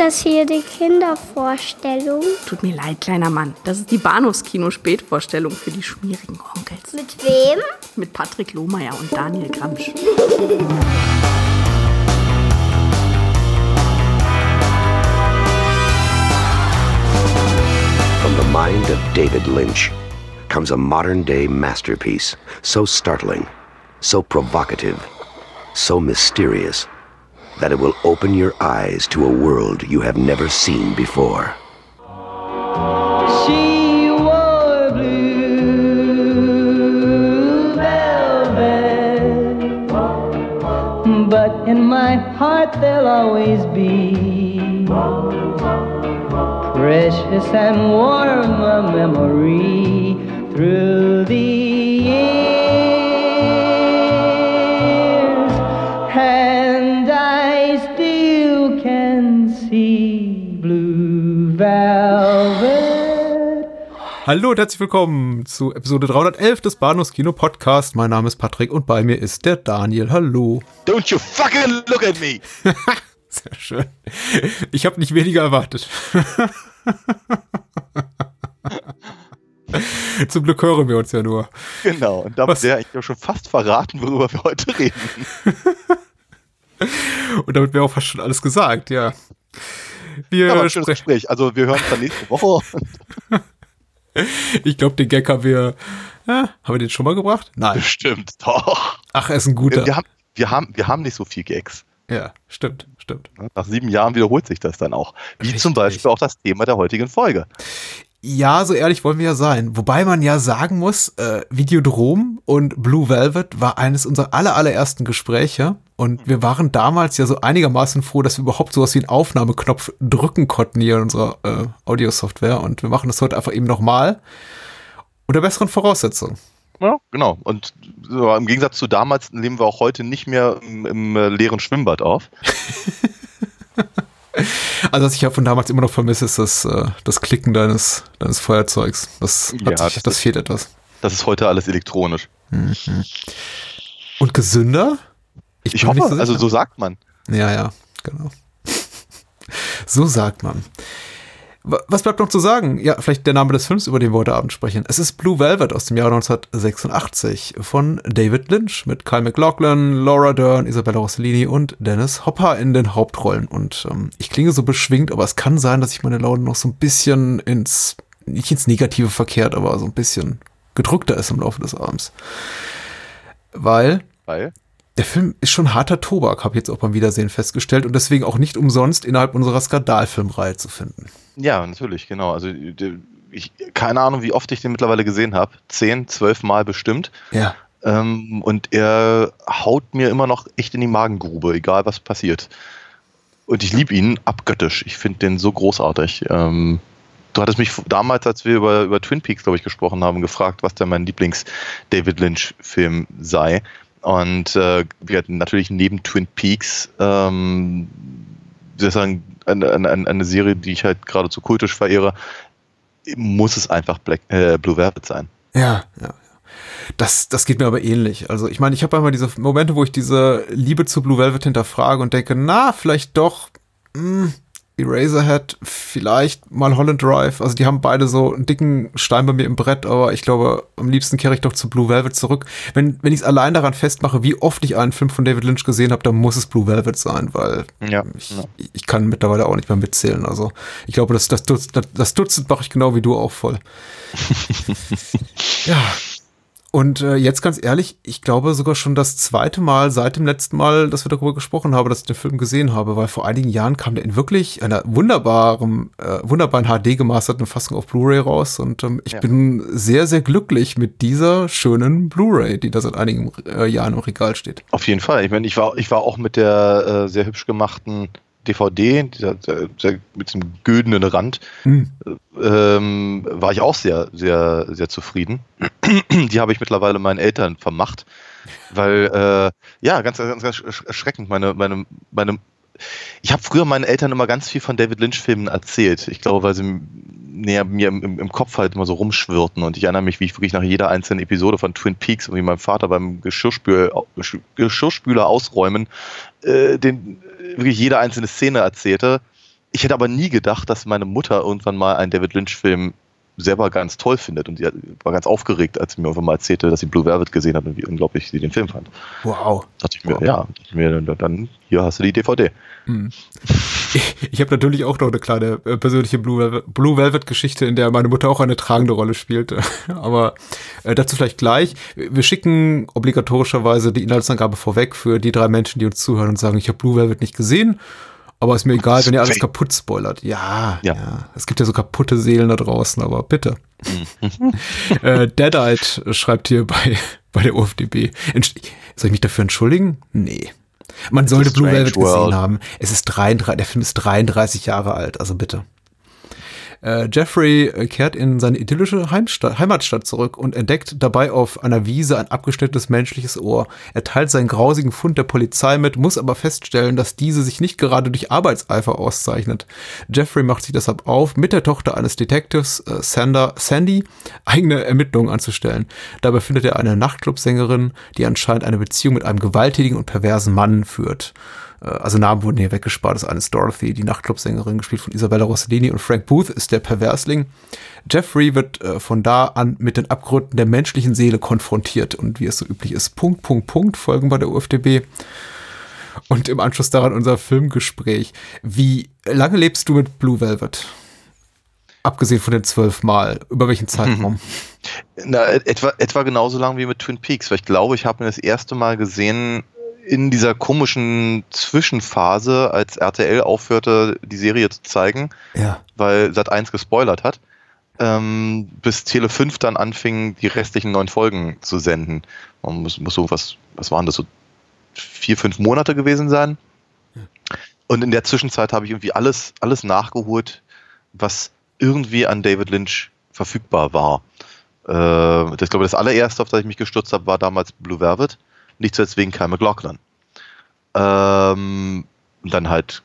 das hier die Kindervorstellung? Tut mir leid, kleiner Mann. Das ist die Bahnhofskino-Spätvorstellung für die schmierigen Onkels. Mit wem? Mit Patrick Lohmeier und Daniel Gramsch. From the mind of David Lynch comes a modern day masterpiece, so startling, so provocative, so mysterious, that it will open your eyes to a world you have never seen before. She wore blue velvet, but in my heart there'll always be precious and warm a memory through the Hallo und herzlich willkommen zu Episode 311 des Bahnhofs Kino Podcast. Mein Name ist Patrick und bei mir ist der Daniel. Hallo. Don't you fucking look at me! Sehr schön. Ich habe nicht weniger erwartet. Zum Glück hören wir uns ja nur. Genau, und damit wäre ich ja schon fast verraten, worüber wir heute reden. Und damit wäre auch fast schon alles gesagt, ja. Wir Ja, ein schönes. Gespräch. Also wir hören uns dann nächste Woche. Ich glaube, den Gag haben wir. Ja, haben wir den schon mal gebracht? Nein. Bestimmt, doch. Ach, er ist ein guter. Wir haben, wir, haben, wir haben nicht so viel Gags. Ja, stimmt, stimmt. Nach sieben Jahren wiederholt sich das dann auch. Wie Richtig. zum Beispiel auch das Thema der heutigen Folge. Ja, so ehrlich wollen wir ja sein. Wobei man ja sagen muss, äh, Videodrom und Blue Velvet war eines unserer aller, allerersten Gespräche. Und wir waren damals ja so einigermaßen froh, dass wir überhaupt sowas wie einen Aufnahmeknopf drücken konnten hier in unserer äh, Audiosoftware. Und wir machen das heute einfach eben nochmal. Unter besseren Voraussetzungen. Ja, genau. Und so, im Gegensatz zu damals nehmen wir auch heute nicht mehr im, im äh, leeren Schwimmbad auf. Also, was ich ja von damals immer noch vermisse, ist das, äh, das Klicken deines, deines Feuerzeugs. Das, hat Ja, sich, das das, fehlt etwas. Das ist heute alles elektronisch. Und gesünder? Ich, mir hoffe, nicht also so sagt man. Ja, ja, genau. so sagt man. Wa- Was bleibt noch zu sagen? Ja, vielleicht der Name des Films, über den wir heute Abend sprechen. Es ist Blue Velvet aus dem Jahre 1986 von David Lynch mit Kyle MacLachlan, Laura Dern, Isabella Rossellini und Dennis Hopper in den Hauptrollen. Und ähm, ich klinge so beschwingt, aber es kann sein, dass ich meine Laune noch so ein bisschen ins, nicht ins Negative verkehrt, aber so ein bisschen gedrückter ist im Laufe des Abends. Weil Weil der Film ist schon harter Tobak, habe ich jetzt auch beim Wiedersehen festgestellt und deswegen auch nicht umsonst innerhalb unserer Skandalfilmreihe zu finden. Ja, natürlich, genau. Also der- ich keine Ahnung, wie oft ich den mittlerweile gesehen habe. Zehn, zwölf Mal bestimmt. Ja. Ähm, und er haut mir immer noch echt in die Magengrube, egal was passiert. Und ich liebe ihn abgöttisch. Ich finde den so großartig. Ähm, du hattest mich damals, als wir über, über Twin Peaks, glaube ich, gesprochen haben, gefragt, was denn mein Lieblings-David Lynch-Film sei. Und äh, wir hatten natürlich neben Twin Peaks ähm, wie soll ich sagen, eine, eine, eine Serie, die ich halt geradezu kultisch verehre, muss es einfach Black, äh, Blue Velvet sein. Ja, ja. Das, das geht mir aber ähnlich. Also ich meine, ich habe einmal diese Momente, wo ich diese Liebe zu Blue Velvet hinterfrage und denke, na, vielleicht doch mh, Eraserhead, vielleicht mal Holland Drive. Also die haben beide so einen dicken Stein bei mir im Brett, aber ich glaube, am liebsten kehre ich doch zu Blue Velvet zurück. Wenn, wenn ich es allein daran festmache, wie oft ich einen Film von David Lynch gesehen habe, dann muss es Blue Velvet sein, weil Ja, ich, ja. ich kann mittlerweile auch nicht mehr mitzählen. Also ich glaube, das, das, Dutzend, das, das Dutzend mache ich genau wie du auch voll. ja. Und äh, jetzt ganz ehrlich, ich glaube sogar schon das zweite Mal seit dem letzten Mal, dass wir darüber gesprochen haben, dass ich den Film gesehen habe, weil vor einigen Jahren kam der in wirklich einer wunderbaren, äh, wunderbaren HD gemasterten Fassung auf Blu-ray raus und ähm, ich Ja. bin sehr, sehr glücklich mit dieser schönen Blu-ray, die da seit einigen äh, Jahren im Regal steht. Auf jeden Fall. Ich meine, ich war, ich war auch mit der äh, sehr hübsch gemachten DVD, der, der, mit dem güldenen Rand, Hm. ähm, war ich auch sehr, sehr, sehr zufrieden. Die habe ich mittlerweile meinen Eltern vermacht, weil, äh, ja, ganz, ganz, ganz ersch- erschreckend. Meine, meine, meine, ich habe früher meinen Eltern immer ganz viel von David Lynch-Filmen erzählt. Ich glaube, weil sie näher mir im, im- im Kopf halt immer so rumschwirrten. Und ich erinnere mich, wie ich wirklich nach jeder einzelnen Episode von Twin Peaks, wie mein Vater beim Geschirrspül, Geschirrspüler ausräumen, äh, den, wirklich jede einzelne Szene erzählte. ich hätte aber nie gedacht, dass meine Mutter irgendwann mal einen David Lynch-Film selber ganz toll findet und sie war ganz aufgeregt, als sie mir irgendwann mal erzählte, dass sie Blue Velvet gesehen hat und wie unglaublich sie den Film fand. Wow. Dachte ich mir, Wow. ja, dachte ich mir, dann hier hast du die DVD. Ich, ich habe natürlich auch noch eine kleine äh, persönliche Blue Velvet, Geschichte, in der meine Mutter auch eine tragende Rolle spielt. Aber äh, dazu vielleicht gleich. Wir schicken obligatorischerweise die Inhaltsangabe vorweg für die drei Menschen, die uns zuhören und sagen, ich habe Blue Velvet nicht gesehen. Aber ist mir egal, wenn ihr alles kaputt spoilert. Ja, ja, Ja. Es gibt ja so kaputte Seelen da draußen, aber bitte. äh, Deadite schreibt hier bei, bei der UFDB. Soll ich mich dafür entschuldigen? Nee. Man sollte a Blue strange Velvet gesehen world. haben. Es ist 33, der Film ist 33 Jahre alt, also bitte. Äh, Jeffrey äh, kehrt in seine idyllische Heimstadt, Heimatstadt zurück und entdeckt dabei auf einer Wiese ein abgeschnittenes menschliches Ohr. Er teilt seinen grausigen Fund der Polizei mit, muss aber feststellen, dass diese sich nicht gerade durch Arbeitseifer auszeichnet. Jeffrey macht sich deshalb auf, mit der Tochter eines Detectives, äh, Sander, Sandy, eigene Ermittlungen anzustellen. Dabei findet er eine Nachtclubsängerin, die anscheinend eine Beziehung mit einem gewalttätigen und perversen Mann führt. Äh, Also Namen wurden hier weggespart. Das eine ist Dorothy, die Nachtclubsängerin, gespielt von Isabella Rossellini und Frank Booth ist der Perversling. Jeffrey wird äh, von da an mit den Abgründen der menschlichen Seele konfrontiert und wie es so üblich ist, Punkt, Punkt, Punkt, folgen bei der UFDB. Und im Anschluss daran unser Filmgespräch. Wie lange lebst du mit Blue Velvet? Abgesehen von den zwölf Mal. Über welchen Zeitraum? Na, etwa, etwa genauso lang wie mit Twin Peaks, weil ich glaube, ich habe mir das erste Mal gesehen in dieser komischen Zwischenphase, als RTL aufhörte, die Serie zu zeigen, Ja. weil Sat 1 gespoilert hat, ähm, bis Tele 5 dann anfing, die restlichen neun Folgen zu senden. Man muss, muss so was, was waren das, so vier, fünf Monate gewesen sein. Und in der Zwischenzeit habe ich irgendwie alles, alles nachgeholt, was irgendwie an David Lynch verfügbar war. Äh, das, ich glaube, das allererste, auf das ich mich gestürzt habe, war damals Blue Velvet. Nicht zuletzt wegen Kyle MacLachlan. Ähm, dann halt,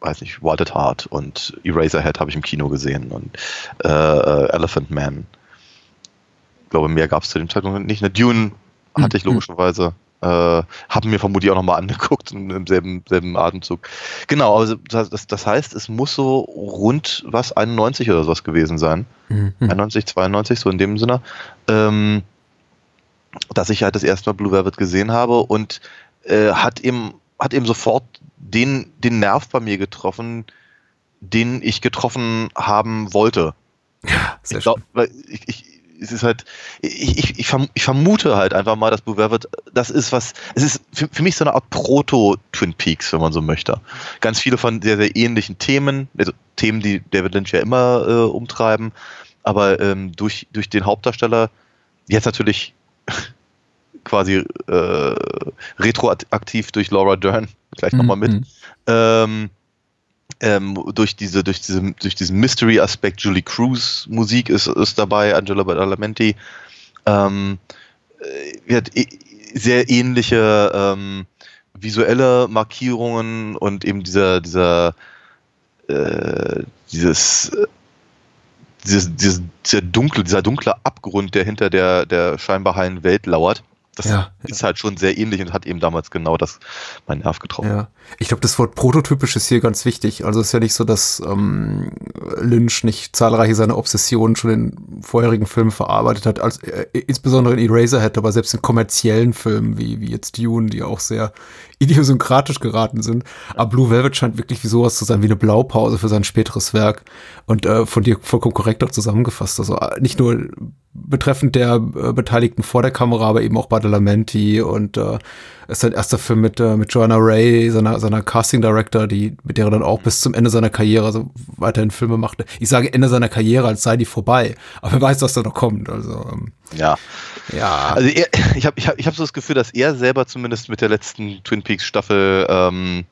weiß nicht, Wild at Heart und Eraserhead habe ich im Kino gesehen und äh, Elephant Man. Ich glaube, mehr gab es zu dem Zeitpunkt nicht. Eine Dune hatte ich Mhm. logischerweise. Äh, haben mir vermutlich auch nochmal angeguckt im, selben, selben Atemzug. Genau, also das, das, das heißt, es muss so rund was 91 oder sowas gewesen sein. Mhm. 91, 92, so in dem Sinne, ähm, dass ich halt das erste Mal Blue Velvet gesehen habe und äh, hat eben hat eben sofort den den Nerv bei mir getroffen, den ich getroffen haben wollte. Sehr ich glaub, weil ich, ich, es ist halt, ich, ich, ich vermute halt einfach mal, dass Blue Velvet, das ist was, es ist für, für mich so eine Art Proto-Twin Peaks, wenn man so möchte. Ganz viele von sehr, sehr ähnlichen Themen, also Themen, die David Lynch ja immer äh, umtreiben, aber ähm, durch, durch den Hauptdarsteller, jetzt natürlich quasi äh, retroaktiv durch Laura Dern, gleich nochmal mit, Mhm. ähm, ähm, durch diese, durch diese, durch diesen Mystery-Aspekt, Julie Cruz Musik ist, ist dabei, Angela Badalamenti, ähm, äh, wird eh- sehr ähnliche ähm, visuelle Markierungen und eben dieser, dieser, äh, dieses, äh, dieses, dieses, dieser dunkle, dieser dunkle Abgrund, der hinter der, der scheinbar heilen Welt lauert. Das Ja, ist halt schon sehr ähnlich und hat eben damals genau das meinen Nerv getroffen. Ja, ich glaube, das Wort prototypisch ist hier ganz wichtig. Also es ist ja nicht so, dass ähm, Lynch nicht zahlreiche seiner Obsessionen schon in vorherigen Filmen verarbeitet hat, als äh, insbesondere in Eraserhead, aber selbst in kommerziellen Filmen wie, wie jetzt Dune, die auch sehr idiosynkratisch geraten sind. Aber Blue Velvet scheint wirklich wie sowas zu sein, wie eine Blaupause für sein späteres Werk und äh, von dir vollkommen korrekt auch zusammengefasst. Also äh, nicht nur betreffend der äh, Beteiligten vor der Kamera, aber eben auch Badalamenti und äh, ist sein erster Film mit, äh, mit Joanna Ray, seiner, seiner Casting Director, die, mit der er dann auch bis zum Ende seiner Karriere, also weiterhin Filme machte. Ich sage Ende seiner Karriere, als sei die vorbei. Aber wer weiß, was da noch kommt. Also, ähm, Ja. ja. Also er, ich habe ich hab, ich hab so das Gefühl, dass er selber zumindest mit der letzten Twin Peaks Staffel ähm,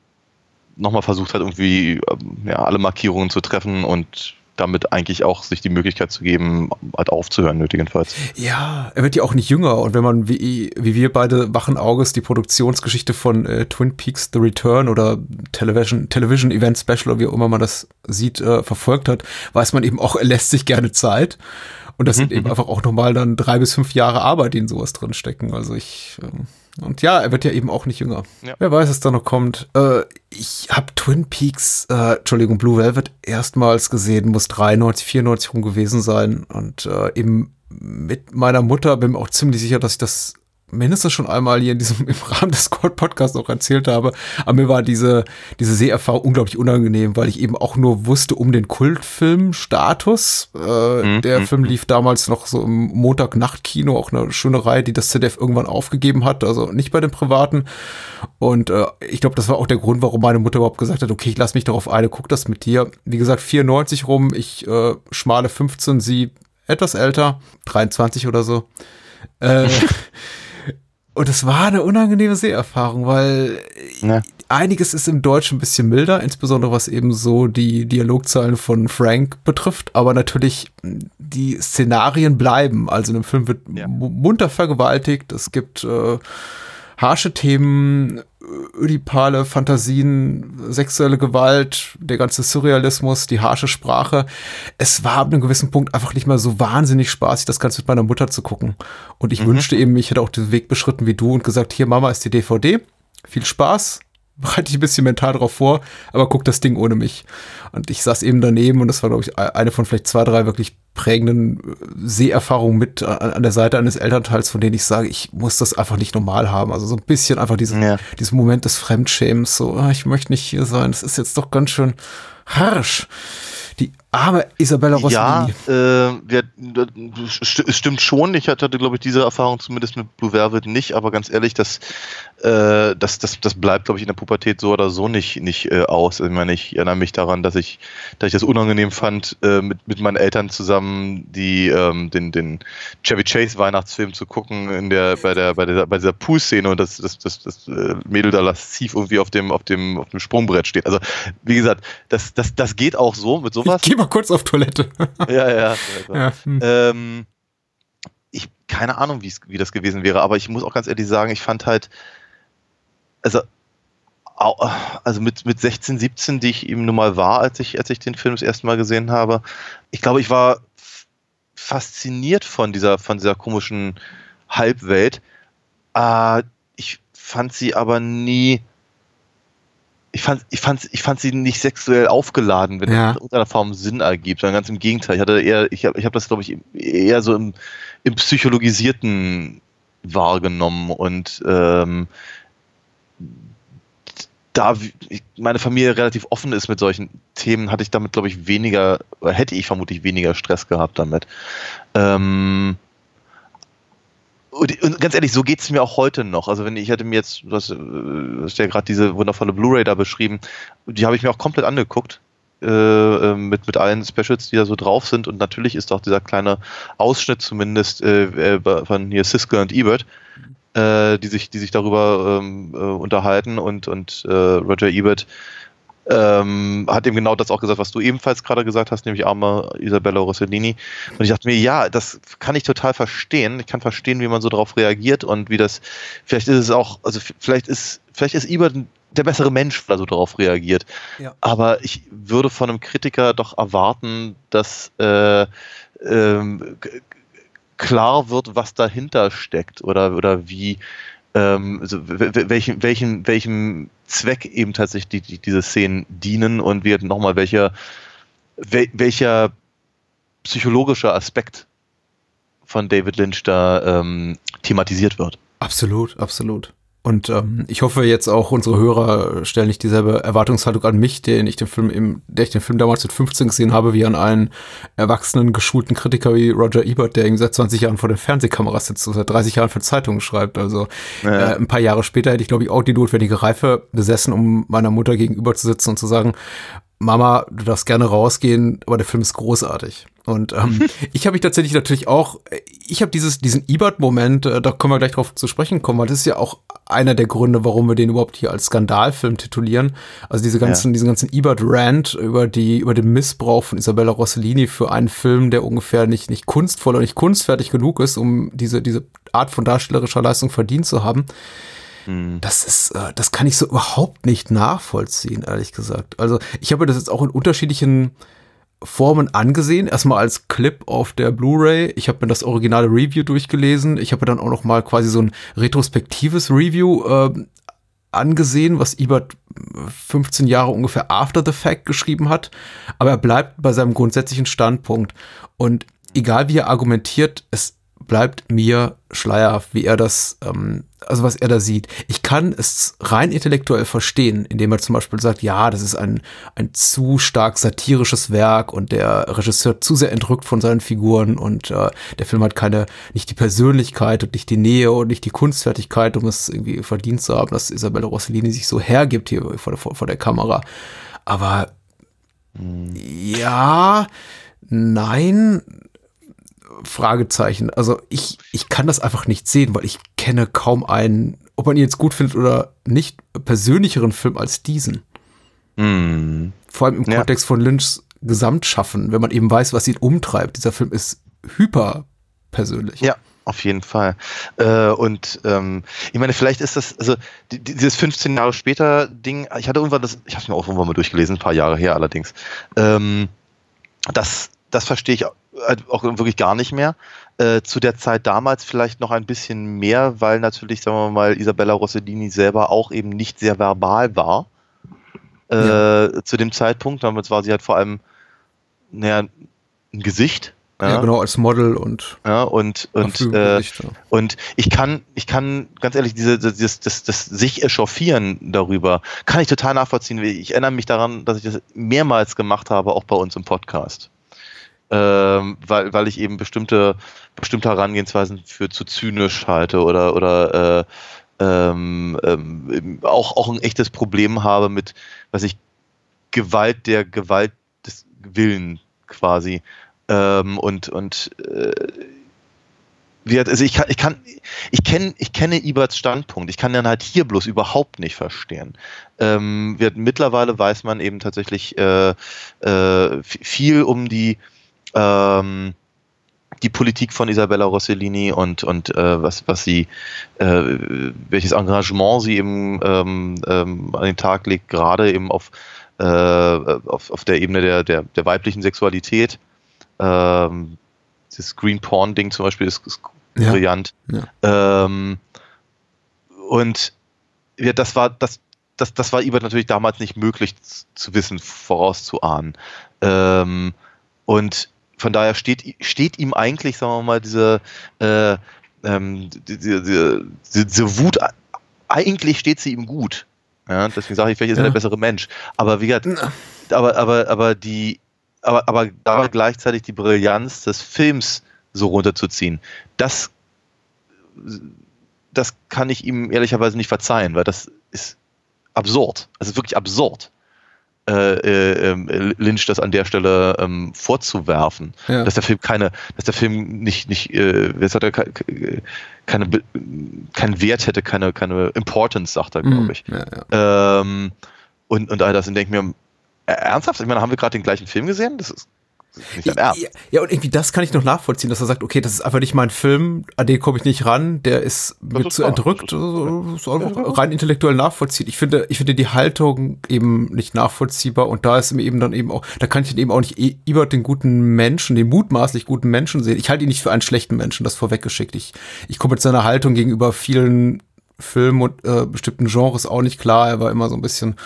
nochmal versucht hat, irgendwie ähm, ja, alle Markierungen zu treffen und damit eigentlich auch sich die Möglichkeit zu geben, halt aufzuhören, nötigenfalls. Ja, er wird ja auch nicht jünger. Und wenn man wie, wie wir beide wachen Auges die Produktionsgeschichte von äh, Twin Peaks The Return oder Television, Television Event Special oder wie auch immer man das sieht, äh, verfolgt hat, weiß man eben auch, er lässt sich gerne Zeit. Und das sind eben einfach auch nochmal dann drei bis fünf Jahre Arbeit, die in sowas drin stecken. Also ich, ähm, Und ja, er wird ja eben auch nicht jünger. Ja. Wer weiß, was da noch kommt. Äh, ich habe Twin Peaks, äh, Entschuldigung, Blue Velvet erstmals gesehen, muss 93, 94 rum gewesen sein. Und äh, eben mit meiner Mutter bin mir auch ziemlich sicher, dass ich das mindestens schon einmal hier in diesem, im Rahmen des Squad Podcasts auch erzählt habe. Aber mir war diese, diese Seherfahrung unglaublich unangenehm, weil ich eben auch nur wusste um den Kultfilm-Status. Äh, Mhm. Der Film lief damals noch so im Montag-Nacht-Kino, auch eine schöne Reihe, die das ZDF irgendwann aufgegeben hat, also nicht bei den Privaten. Und äh, ich glaube, das war auch der Grund, warum meine Mutter überhaupt gesagt hat, okay, ich lass mich darauf eine, guck das mit dir. Wie gesagt, 94 rum, ich äh, schmale 15, sie etwas älter, 23 oder so. Äh, und es war eine unangenehme Seherfahrung, weil Ja. einiges ist im Deutschen ein bisschen milder, insbesondere was eben so die Dialogzeilen von Frank betrifft, aber natürlich die Szenarien bleiben. Also in dem Film wird Ja. mu- munter vergewaltigt, es gibt äh, harsche Themen, ödipale Fantasien, sexuelle Gewalt, der ganze Surrealismus, die harsche Sprache. Es war ab einem gewissen Punkt einfach nicht mehr so wahnsinnig spaßig, das Ganze mit meiner Mutter zu gucken. Und ich wünschte eben, ich hätte auch den Weg beschritten wie du und gesagt, hier Mama ist die DVD, viel Spaß, bereite dich ein bisschen mental drauf vor, aber guck das Ding ohne mich. Und ich saß eben daneben und das war, glaube ich, eine von vielleicht zwei, drei wirklich prägenden äh, Seherfahrungen mit an, an der Seite eines Elternteils, von denen ich sage, ich muss das einfach nicht normal haben. Also so ein bisschen einfach diesen, Ja. diesen Moment des Fremdschämens, so, ah, ich möchte nicht hier sein, das ist jetzt doch ganz schön harsch. Arme Isabella Ja, Rossellini. äh, wir, st stimmt schon. Ich hatte, glaube ich, diese Erfahrung zumindest mit Blue Velvet nicht, aber ganz ehrlich, das, äh, das, das, das bleibt, glaube ich, in der Pubertät so oder so nicht, nicht äh, aus. Ich meine, ich erinnere mich daran, dass ich, dass ich das unangenehm fand, äh, mit, mit meinen Eltern zusammen die, ähm, den, den Chevy Chase Weihnachtsfilm zu gucken in der, bei der, bei dieser, bei dieser Pool-Szene und das, das, das, das äh, Mädel da lasziv irgendwie auf dem, auf dem, auf dem Sprungbrett steht. Also, wie gesagt, das, das, das geht auch so mit sowas. Ich mal kurz auf Toilette. Ja, ja. ja, hm. Ähm, ich keine Ahnung, wie das gewesen wäre, aber ich muss auch ganz ehrlich sagen, ich fand halt, also, also mit, mit 16, 17, die ich eben nun mal war, als ich, als ich den Film das erste Mal gesehen habe, ich glaube, ich war fasziniert von dieser, von dieser komischen Halbwelt. Äh, ich fand sie aber nie. Ich fand, ich, fand, ich fand sie nicht sexuell aufgeladen, wenn Ja. das in irgendeiner Form Sinn ergibt, sondern ganz im Gegenteil. Ich hatte eher, ich habe ich hab das, glaube ich, eher so im, im Psychologisierten wahrgenommen und ähm, da meine Familie relativ offen ist mit solchen Themen, hatte ich damit, glaube ich, weniger, hätte ich vermutlich weniger Stress gehabt damit. Ähm, und, und ganz ehrlich, so geht es mir auch heute noch. Also wenn ich hätte mir jetzt, du hast, äh, du hast ja gerade diese wundervolle Blu-ray da beschrieben, die habe ich mir auch komplett angeguckt. Äh, äh, mit, mit allen Specials, die da so drauf sind. Und natürlich ist auch dieser kleine Ausschnitt zumindest äh, äh, von hier Siskel und Ebert, äh, die, sich, die sich darüber ähm, äh, unterhalten. Und, und Roger Ebert ähm, hat eben genau das auch gesagt, was du ebenfalls gerade gesagt hast, nämlich arme Isabella Rossellini. Und ich dachte mir, ja, das kann ich total verstehen. Ich kann verstehen, wie man so darauf reagiert und wie das, vielleicht ist es auch, also vielleicht ist, vielleicht ist Ebert der bessere Mensch, weil er so darauf reagiert. Ja. Aber ich würde von einem Kritiker doch erwarten, dass äh, ähm, klar wird, was dahinter steckt oder, oder wie, ähm, also w- w- welchen, welchen, welchem Zweck eben tatsächlich die, die, diese Szenen dienen und wie nochmal welcher, wel, welcher psychologische Aspekt von David Lynch da ähm, thematisiert wird. Absolut, absolut. Und ähm, ich hoffe jetzt auch, unsere Hörer stellen nicht dieselbe Erwartungshaltung an mich, den ich den Film im, der ich den Film damals mit 15 gesehen habe, wie an einen erwachsenen, geschulten Kritiker wie Roger Ebert, der irgendwie seit 20 Jahren vor der Fernsehkamera sitzt und seit 30 Jahren für Zeitungen schreibt. Also Ja. äh, ein paar Jahre später hätte ich, glaube ich, auch die notwendige Reife besessen, um meiner Mutter gegenüber zu sitzen und zu sagen, Mama, du darfst gerne rausgehen, aber der Film ist großartig. Und ähm, ich habe mich tatsächlich natürlich auch, ich habe dieses diesen Ebert-Moment, äh, da können wir gleich drauf zu sprechen kommen, weil das ist ja auch einer der Gründe, warum wir den überhaupt hier als Skandalfilm titulieren. Also diese ganzen, diesen ganzen Ebert-Rant über die über den Missbrauch von Isabella Rossellini für einen Film, der ungefähr nicht nicht kunstvoll oder nicht kunstfertig genug ist, um diese diese Art von darstellerischer Leistung verdient zu haben. Das ist, äh, das kann ich so überhaupt nicht nachvollziehen, ehrlich gesagt. Also ich habe das jetzt auch in unterschiedlichen Formen angesehen, erstmal als Clip auf der Blu-ray. Ich habe mir das originale Review durchgelesen. Ich habe dann auch noch mal quasi so ein retrospektives Review äh, angesehen, was Ebert 15 Jahre ungefähr after the fact geschrieben hat. Aber er bleibt bei seinem grundsätzlichen Standpunkt. Und egal wie er argumentiert, es bleibt mir schleierhaft, wie er das, ähm, also was er da sieht. Ich kann es rein intellektuell verstehen, indem er zum Beispiel sagt, ja, das ist ein, ein zu stark satirisches Werk und der Regisseur zu sehr entrückt von seinen Figuren und äh, der Film hat keine, nicht die Persönlichkeit und nicht die Nähe und nicht die Kunstfertigkeit, um es irgendwie verdient zu haben, dass Isabella Rossellini sich so hergibt hier vor der, vor der Kamera. Aber ja, nein, Fragezeichen. Also ich, ich kann das einfach nicht sehen, weil ich kenne kaum einen, ob man ihn jetzt gut findet oder nicht, persönlicheren Film als diesen. Hm. Vor allem im Ja. Kontext von Lynchs Gesamtschaffen, wenn man eben weiß, was ihn umtreibt. Dieser Film ist hyper persönlich. Ja, auf jeden Fall. Äh, und ähm, ich meine, vielleicht ist das, also die, dieses 15 Jahre später Ding, ich hatte irgendwann das, ich habe es mir auch irgendwann mal durchgelesen, ein paar Jahre her allerdings. Ähm, das, das verstehe ich auch wirklich gar nicht mehr. Äh, zu der Zeit damals vielleicht noch ein bisschen mehr, weil natürlich, sagen wir mal, Isabella Rossellini selber auch eben nicht sehr verbal war. Äh, Zu dem Zeitpunkt. Damals war sie halt vor allem naja, ein Gesicht. Ja, genau, als Model und Ja, und, und, äh, Gesicht, ja. und ich kann, ich kann ganz ehrlich, diese, das, das, das sich echauffieren darüber, kann ich total nachvollziehen. Ich erinnere mich daran, dass ich das mehrmals gemacht habe, auch bei uns im Podcast. Ähm, weil, weil ich eben bestimmte, bestimmte Herangehensweisen für zu zynisch halte oder, oder äh, ähm, ähm, auch, auch ein echtes Problem habe mit, was ich, Gewalt der Gewalt des Willen quasi. Ähm, und und äh, also ich kann, ich kann, ich kenne, ich kenne Iberts Standpunkt. Ich kann den halt hier bloß überhaupt nicht verstehen. Ähm, mittlerweile weiß man eben tatsächlich äh, äh, viel um die ähm, die Politik von Isabella Rossellini und und äh, was was sie äh, welches Engagement sie eben ähm, ähm, an den Tag legt, gerade eben auf äh, auf, auf der Ebene der, der, der weiblichen Sexualität. Ähm, das Green Porn Ding zum Beispiel ist, ist Ja. brillant. Ähm, und ja, das war das, das, das war Ebert natürlich damals nicht möglich zu wissen, vorauszuahnen. Ähm, und von daher steht, steht ihm eigentlich, sagen wir mal, diese, äh, ähm, die- die- die- die- diese Wut, eigentlich steht sie ihm gut. Ja, deswegen sage ich, vielleicht ist er Ja. der bessere Mensch. Aber wie gesagt, aber, aber, aber die, aber, aber da gleichzeitig die Brillanz des Films so runterzuziehen, das, das kann ich ihm ehrlicherweise nicht verzeihen, weil das ist absurd. Es ist wirklich absurd, äh, äh, ähm, Lynch das an der Stelle ähm, vorzuwerfen, Ja. dass der Film keine, dass der Film nicht, nicht, äh, wer sagt er, ke- ke- keine, keinen Wert hätte, keine, keine Importance, sagt er, glaube ich. Ja, ja. Ähm, und, und all das. Und denke mir, ernsthaft? Ich meine, haben wir gerade den gleichen Film gesehen? Das ist, ist nicht dein Ernst. Ja, ja, und irgendwie das kann ich noch nachvollziehen, dass er sagt, okay, das ist einfach nicht mein Film, an den komme ich nicht ran, der ist mir ist zu klar, entrückt, das ist- also, ist einfach rein intellektuell nachvollziehen. Ich finde, ich finde die Haltung eben nicht nachvollziehbar und da ist mir eben dann eben auch, da kann ich dann eben auch nicht E- Ebert den guten Menschen, den mutmaßlich guten Menschen sehen. Ich halte ihn nicht für einen schlechten Menschen, das vorweggeschickt. Ich, ich komme mit seiner Haltung gegenüber vielen Filmen und äh, bestimmten Genres auch nicht klar. Er war immer so ein bisschen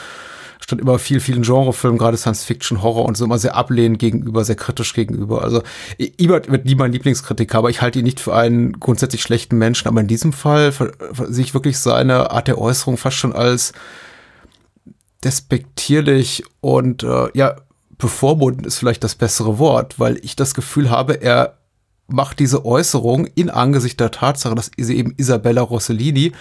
stand immer viel, vielen Genrefilmen, gerade Science Fiction, Horror und so immer sehr ablehnend gegenüber, sehr kritisch gegenüber. Also Ebert wird nie mein Lieblingskritiker, aber ich halte ihn nicht für einen grundsätzlich schlechten Menschen. Aber in diesem Fall sehe ich wirklich seine Art der Äußerung fast schon als despektierlich und äh, ja, bevormundend ist vielleicht das bessere Wort, weil ich das Gefühl habe, er macht diese Äußerung in Angesicht der Tatsache, dass sie eben Isabella Rossellini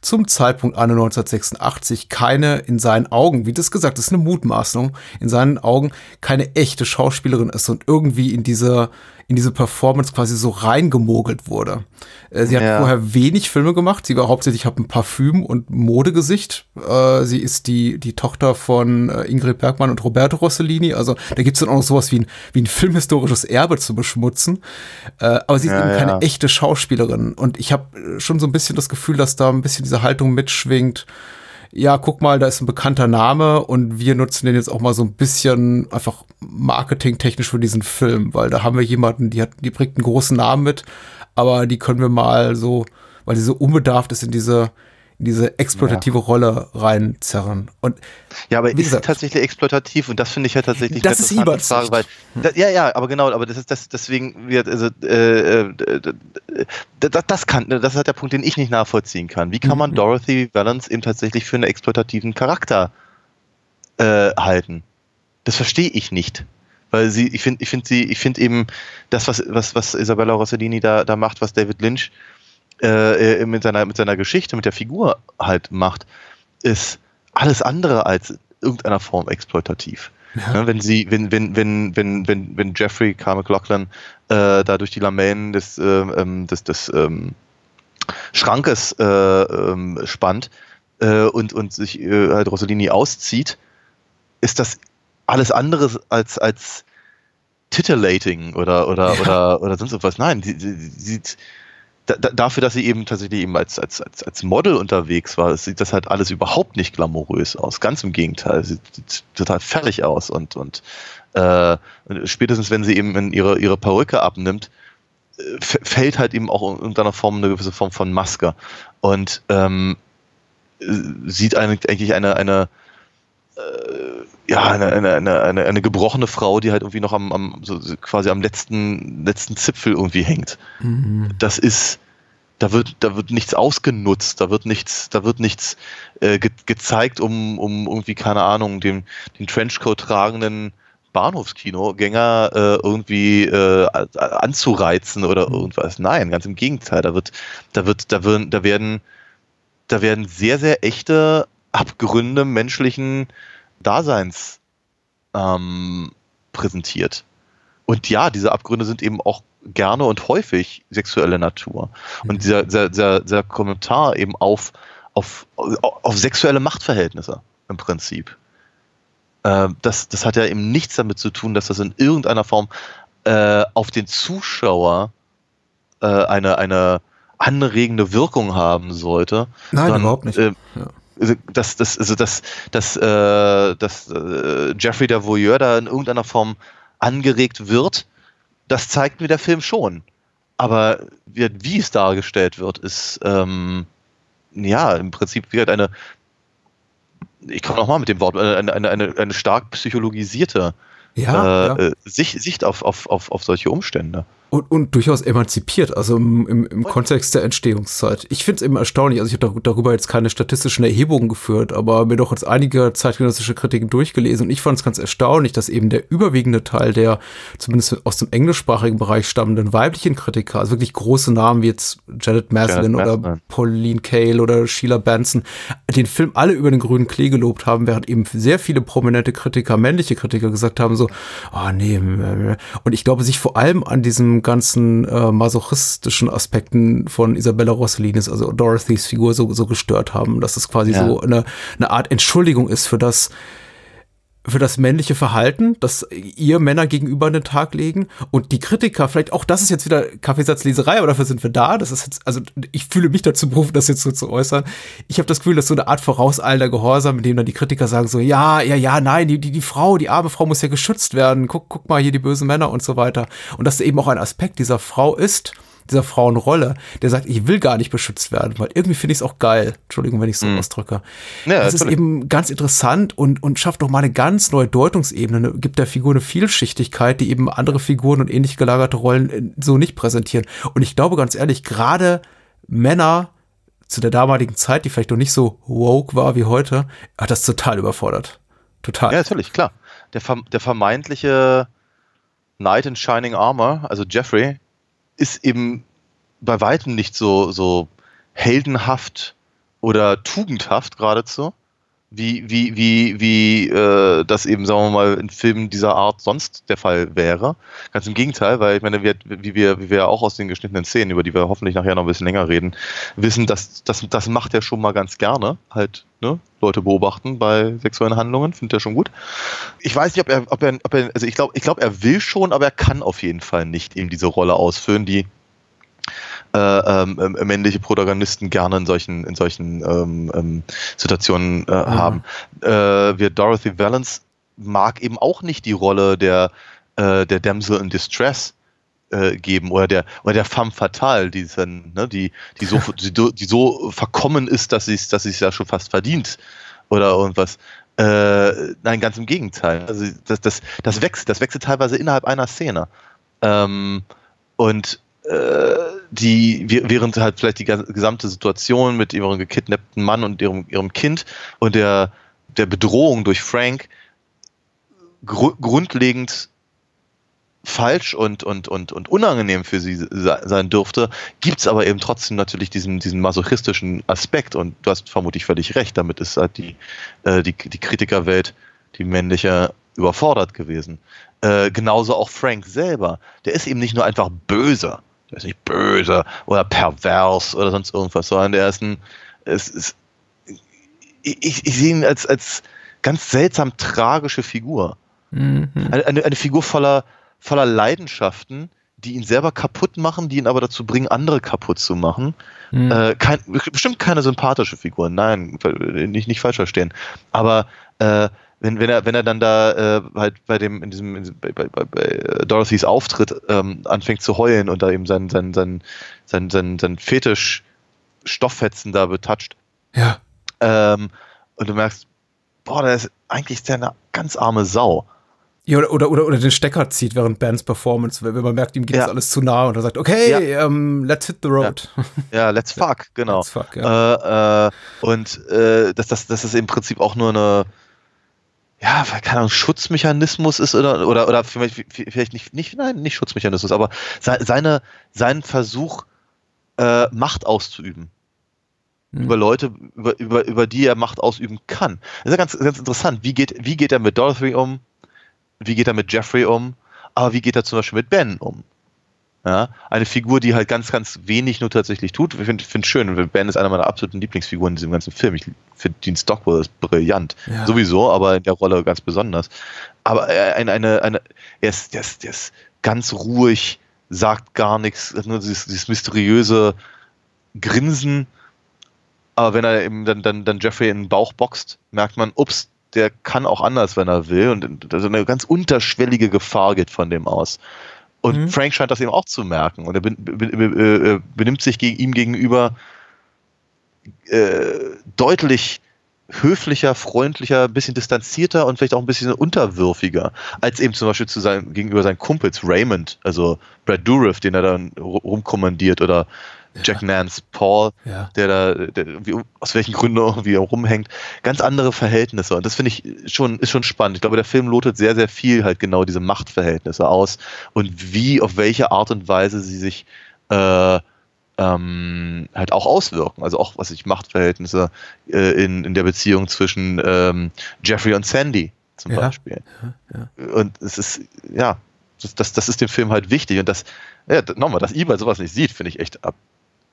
zum Zeitpunkt an 1986 keine in seinen Augen, wie das gesagt ist, eine Mutmaßung, in seinen Augen keine echte Schauspielerin ist und irgendwie in diese in diese Performance quasi so reingemogelt wurde. Äh, Sie hat Ja. vorher wenig Filme gemacht. Sie war hauptsächlich hat ein Parfüm und Modegesicht. Äh, sie ist die die Tochter von äh, Ingrid Bergmann und Roberto Rossellini. Also da gibt's dann auch noch sowas wie ein wie ein filmhistorisches Erbe zu beschmutzen. Äh, aber sie ist Ja, eben keine ja. echte Schauspielerin. Und ich habe schon so ein bisschen das Gefühl, dass da ein bisschen diese Haltung mitschwingt. Ja, guck mal, da ist ein bekannter Name und wir nutzen den jetzt auch mal so ein bisschen einfach marketingtechnisch für diesen Film, weil da haben wir jemanden, die hat, die bringt einen großen Namen mit, aber die können wir mal so, weil die so unbedarft ist in diese, in diese exploitative ja. Rolle reinzerren. Und ja, aber ist gesagt, tatsächlich exploitativ und das finde ich ja tatsächlich das ist Frage, weil das, ja, ja, aber genau, aber das ist das deswegen wird also äh, äh, das, das kann das ist halt der Punkt, den ich nicht nachvollziehen kann. Wie kann man mhm. Dorothy Valance eben tatsächlich für einen exploitativen Charakter äh, halten? Das verstehe ich nicht weil sie, ich finde, ich finde sie, ich finde eben das, was, was, was Isabella Rossellini da, da macht, was David Lynch äh, mit, seiner, mit seiner Geschichte, mit der Figur halt macht, ist alles andere als irgendeiner Form exploitativ. Ja. Ne, wenn sie, wenn, wenn, wenn, wenn, wenn, wenn Jeffrey K. McLaughlin äh, da durch die Lamellen des, äh, ähm, des, des ähm, Schrankes äh, ähm, spannt äh, und, und sich äh, halt Rossellini auszieht, ist das alles andere als, als titillating oder, oder, ja. oder, oder sonst was. Nein, sie, sie, sie, da, dafür, dass sie eben tatsächlich eben als, als, als, als Model unterwegs war, sieht das halt alles überhaupt nicht glamourös aus. Ganz im Gegenteil, sie sieht total fertig aus und, und äh, spätestens wenn sie eben ihre, ihre Perücke abnimmt, äh, fällt halt eben auch in irgendeiner Form eine gewisse Form von Maske und ähm, sieht eigentlich eine, eine äh, ja, eine, eine, eine, eine, gebrochene Frau, die halt irgendwie noch am, am so quasi am letzten, letzten Zipfel irgendwie hängt. Mhm. Das ist, da wird, da wird nichts ausgenutzt, da wird nichts, da wird nichts äh, ge gezeigt, um, um irgendwie, keine Ahnung, den, den Trenchcoat tragenden Bahnhofskinogänger äh, irgendwie äh, anzureizen oder mhm. irgendwas. Nein, ganz im Gegenteil. Da wird, da wird, da werden, da werden, da werden sehr, sehr echte Abgründe menschlichen Daseins ähm, präsentiert. Und ja, diese Abgründe sind eben auch gerne und häufig sexuelle Natur. Und mhm. dieser, dieser, dieser, dieser Kommentar eben auf, auf, auf sexuelle Machtverhältnisse im Prinzip. Äh, das, das hat ja eben nichts damit zu tun, dass das in irgendeiner Form äh, auf den Zuschauer äh, eine, eine anregende Wirkung haben sollte. Nein, sondern, überhaupt nicht. Äh, ja dass, dass, also dass, dass, äh, dass äh, Jeffrey der Voyeur da in irgendeiner Form angeregt wird, das zeigt mir der Film schon. Aber wie, wie es dargestellt wird, ist ähm, ja im Prinzip wie halt eine, ich komme nochmal mit dem Wort, eine, eine, eine, eine stark psychologisierte ja, äh, ja. Sicht, Sicht auf, auf, auf, auf solche Umstände. Und, und durchaus emanzipiert, also im, im, im Kontext der Entstehungszeit. Ich finde es eben erstaunlich, also ich habe darüber jetzt keine statistischen Erhebungen geführt, aber mir doch jetzt einige zeitgenössische Kritiken durchgelesen und ich fand es ganz erstaunlich, dass eben der überwiegende Teil der zumindest aus dem englischsprachigen Bereich stammenden weiblichen Kritiker, also wirklich große Namen wie jetzt Janet Maslin oder Pauline Kael oder Sheila Benson, den Film alle über den grünen Klee gelobt haben, während eben sehr viele prominente Kritiker, männliche Kritiker gesagt haben so, oh nee, und ich glaube, sich vor allem an diesem ganzen äh, masochistischen Aspekten von Isabella Rossellinis, also Dorothys Figur, so, so gestört haben, dass es quasi ja. so eine, eine Art Entschuldigung ist für das, für das männliche Verhalten, das ihr Männer gegenüber an den Tag legen und die Kritiker, vielleicht auch das ist jetzt wieder Kaffeesatzleserei, aber dafür sind wir da. Das ist jetzt, also ich fühle mich dazu berufen, das jetzt so zu äußern. Ich habe das Gefühl, dass so eine Art vorauseilender Gehorsam, mit dem dann die Kritiker sagen so, ja, ja, ja, nein, die, die, die Frau, die arme Frau muss ja geschützt werden. Guck, guck mal hier die bösen Männer und so weiter. Und dass eben auch ein Aspekt dieser Frau ist, dieser Frauenrolle, der sagt, ich will gar nicht beschützt werden, weil irgendwie finde ich es auch geil. Entschuldigung, wenn ich so mhm. ausdrücke. Ja, das ist eben ganz interessant und, und schafft doch mal eine ganz neue Deutungsebene, gibt der Figur eine Vielschichtigkeit, die eben andere Figuren und ähnlich gelagerte Rollen äh, so nicht präsentieren. Und ich glaube ganz ehrlich, gerade Männer zu der damaligen Zeit, die vielleicht noch nicht so woke war wie heute, hat das total überfordert. Total. Ja, natürlich, klar. Der, der vermeintliche Knight in Shining Armor, also Jeffrey, ist eben bei weitem nicht so, so heldenhaft oder tugendhaft geradezu, wie, wie, wie, wie äh, das eben, sagen wir mal, in Filmen dieser Art sonst der Fall wäre. Ganz im Gegenteil, weil ich meine, wir, wie, wir, wie wir auch aus den geschnittenen Szenen, über die wir hoffentlich nachher noch ein bisschen länger reden, wissen, dass das, das macht er schon mal ganz gerne, halt ne, Leute beobachten bei sexuellen Handlungen, findet er schon gut. Ich weiß nicht, ob er, ob er, ob er also ich glaube, ich glaube, er will schon, aber er kann auf jeden Fall nicht eben diese Rolle ausfüllen, die äh, ähm, ähm, männliche Protagonisten gerne in solchen, in solchen ähm, ähm, Situationen äh, mhm. haben. Äh, wir Dorothy Valance mag eben auch nicht die Rolle der, äh, der Damsel in Distress äh, geben oder der oder der femme fatale, die dann, ne, die die so die, die so verkommen ist, dass sie es dass sie es ja schon fast verdient oder irgendwas. Äh, nein, ganz im Gegenteil. Also das, das, das wechselt, das wechselt teilweise innerhalb einer Szene. Ähm, und die, während halt vielleicht die gesamte Situation mit ihrem gekidnappten Mann und ihrem, ihrem Kind und der, der Bedrohung durch Frank gr grundlegend falsch und, und, und, und unangenehm für sie sein dürfte, gibt es aber eben trotzdem natürlich diesen, diesen masochistischen Aspekt und du hast vermutlich völlig recht, damit ist halt die, äh, die, die Kritikerwelt, die männliche, überfordert gewesen. Äh, genauso auch Frank selber, der ist eben nicht nur einfach böse, der ist nicht böse oder pervers oder sonst irgendwas, sondern der ist ein, ist, ist, ich, ich sehe ihn als, als ganz seltsam tragische Figur. Mhm. Eine, eine, eine Figur voller, voller Leidenschaften, die ihn selber kaputt machen, die ihn aber dazu bringen, andere kaputt zu machen. Mhm. Äh, kein, bestimmt keine sympathische Figur, nein, nicht, nicht falsch verstehen. Aber äh, wenn, wenn er, wenn er dann da äh, halt bei dem, in diesem, in, bei, bei, bei äh, Dorothys Auftritt ähm, anfängt zu heulen und da eben sein, sein, sein, sein, sein, sein Fetisch Stofffetzen da betatscht. Ja. Ähm, und du merkst, boah, der ist eigentlich der eine ganz arme Sau. Ja, oder, oder, oder, den Stecker zieht während Bands Performance, wenn man merkt, ihm geht ja. das alles zu nah und er sagt, okay, ja. um, ähm, let's hit the road. Ja, ja let's fuck, genau. Let's fuck, ja. Äh, äh, und äh, dass das, das ist im Prinzip auch nur eine, ja, keine Ahnung, Schutzmechanismus ist oder, oder, oder vielleicht, vielleicht nicht, nicht, nein, nicht Schutzmechanismus, aber seine, sein Versuch, äh, Macht auszuüben. Mhm. Über Leute, über, über, über die er Macht ausüben kann. Das ist ja ganz, ganz interessant. Wie geht, wie geht er mit Dorothy um? Wie geht er mit Jeffrey um? Aber wie geht er zum Beispiel mit Ben um? Ja, eine Figur, die halt ganz, ganz wenig nur tatsächlich tut. Ich finde es schön. Ben ist einer meiner absoluten Lieblingsfiguren in diesem ganzen Film. Ich finde Dean Stockwell ist brillant. Ja. Sowieso, aber in der Rolle ganz besonders. Aber eine, eine, eine, er, ist, der, ist, der ist ganz ruhig, sagt gar nichts, nur dieses, dieses mysteriöse Grinsen. Aber wenn er eben dann, dann, dann Jeffrey in den Bauch boxt, merkt man, ups, der kann auch anders, wenn er will. Und also eine ganz unterschwellige Gefahr geht von dem aus. Und mhm. Frank scheint das eben auch zu merken. Und er ben, äh, benimmt sich gegen, ihm gegenüber äh, deutlich höflicher, freundlicher, ein bisschen distanzierter und vielleicht auch ein bisschen unterwürfiger, als eben zum Beispiel zu sein, gegenüber seinen Kumpels Raymond, also Brad Dourif, den er dann rumkommandiert, oder Jack Nance, Paul, ja. der da, der, wie, aus welchen Gründen irgendwie rumhängt, ganz andere Verhältnisse. Und das finde ich schon, ist schon spannend. Ich glaube, der Film lotet sehr, sehr viel halt genau diese Machtverhältnisse aus und wie, auf welche Art und Weise sie sich äh, ähm, halt auch auswirken. Also auch, was ich Machtverhältnisse äh, in, in der Beziehung zwischen ähm, Jeffrey und Sandy zum ja. Beispiel. Ja, ja. Und es ist, ja, das, das, das ist dem Film halt wichtig. Und das, ja, nochmal, dass eBay sowas nicht sieht, finde ich echt ab,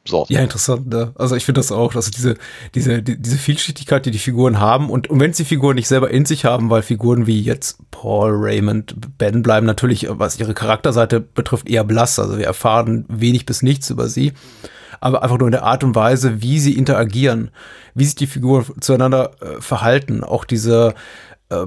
so. Ja, interessant. Ne? Also ich finde das auch, dass diese, diese, die, diese Vielschichtigkeit, die die Figuren haben und, und wenn sie Figuren nicht selber in sich haben, weil Figuren wie jetzt Paul, Raymond, Ben bleiben natürlich, was ihre Charakterseite betrifft, eher blass. Also wir erfahren wenig bis nichts über sie. Aber einfach nur in der Art und Weise, wie sie interagieren, wie sich die Figuren zueinander äh, verhalten, auch diese äh,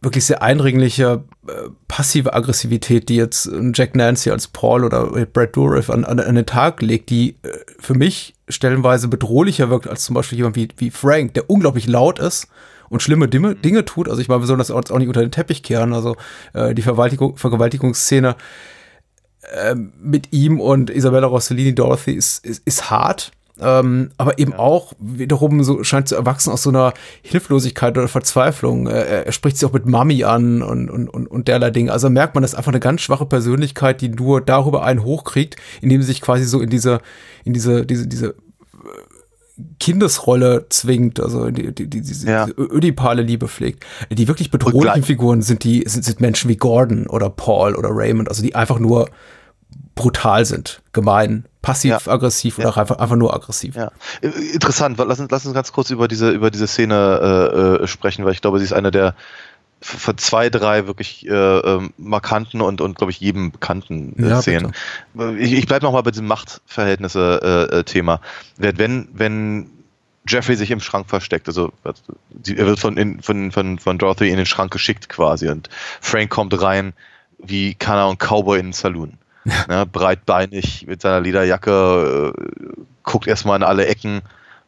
wirklich sehr eindringliche äh, passive Aggressivität, die jetzt Jack Nancy als Paul oder Brad Dourif an, an, an den Tag legt, die äh, für mich stellenweise bedrohlicher wirkt als zum Beispiel jemand wie, wie Frank, der unglaublich laut ist und schlimme Dinge, mhm. Dinge tut. Also ich meine, wir sollen das auch nicht unter den Teppich kehren. Also äh, die Vergewaltigung, Vergewaltigungsszene äh, mit ihm und Isabella Rossellini Dorothy ist, ist, ist hart ähm, aber eben ja. auch wiederum so scheint zu erwachsen aus so einer Hilflosigkeit oder Verzweiflung. Er, er spricht sich auch mit Mami an und, und, und, und derlei Dinge. Also merkt man, das ist einfach eine ganz schwache Persönlichkeit, die nur darüber einen hochkriegt, indem sie sich quasi so in diese, in diese, diese, diese äh, Kindesrolle zwingt, also die, die, die, diese, ja. diese ödipale Liebe pflegt. Die wirklich bedrohlichen Figuren sind die, sind, sind Menschen wie Gordon oder Paul oder Raymond, also die einfach nur brutal sind, gemein, passiv-aggressiv ja. oder ja. einfach, einfach nur aggressiv. Ja. Interessant, lass uns, lass uns ganz kurz über diese, über diese Szene äh, äh, sprechen, weil ich glaube, sie ist eine der von zwei, drei wirklich äh, ähm, markanten und, und glaube ich, jedem bekannten äh, Ja, Szenen. Ich, ich bleibe nochmal bei diesem Machtverhältnisse-Thema. wenn, wenn Jeffrey sich im Schrank versteckt, also er wird von, in, von, von, von Dorothy in den Schrank geschickt quasi und Frank kommt rein wie Kana und Cowboy in den Saloon. Ja, breitbeinig mit seiner Lederjacke, äh, guckt erstmal in alle Ecken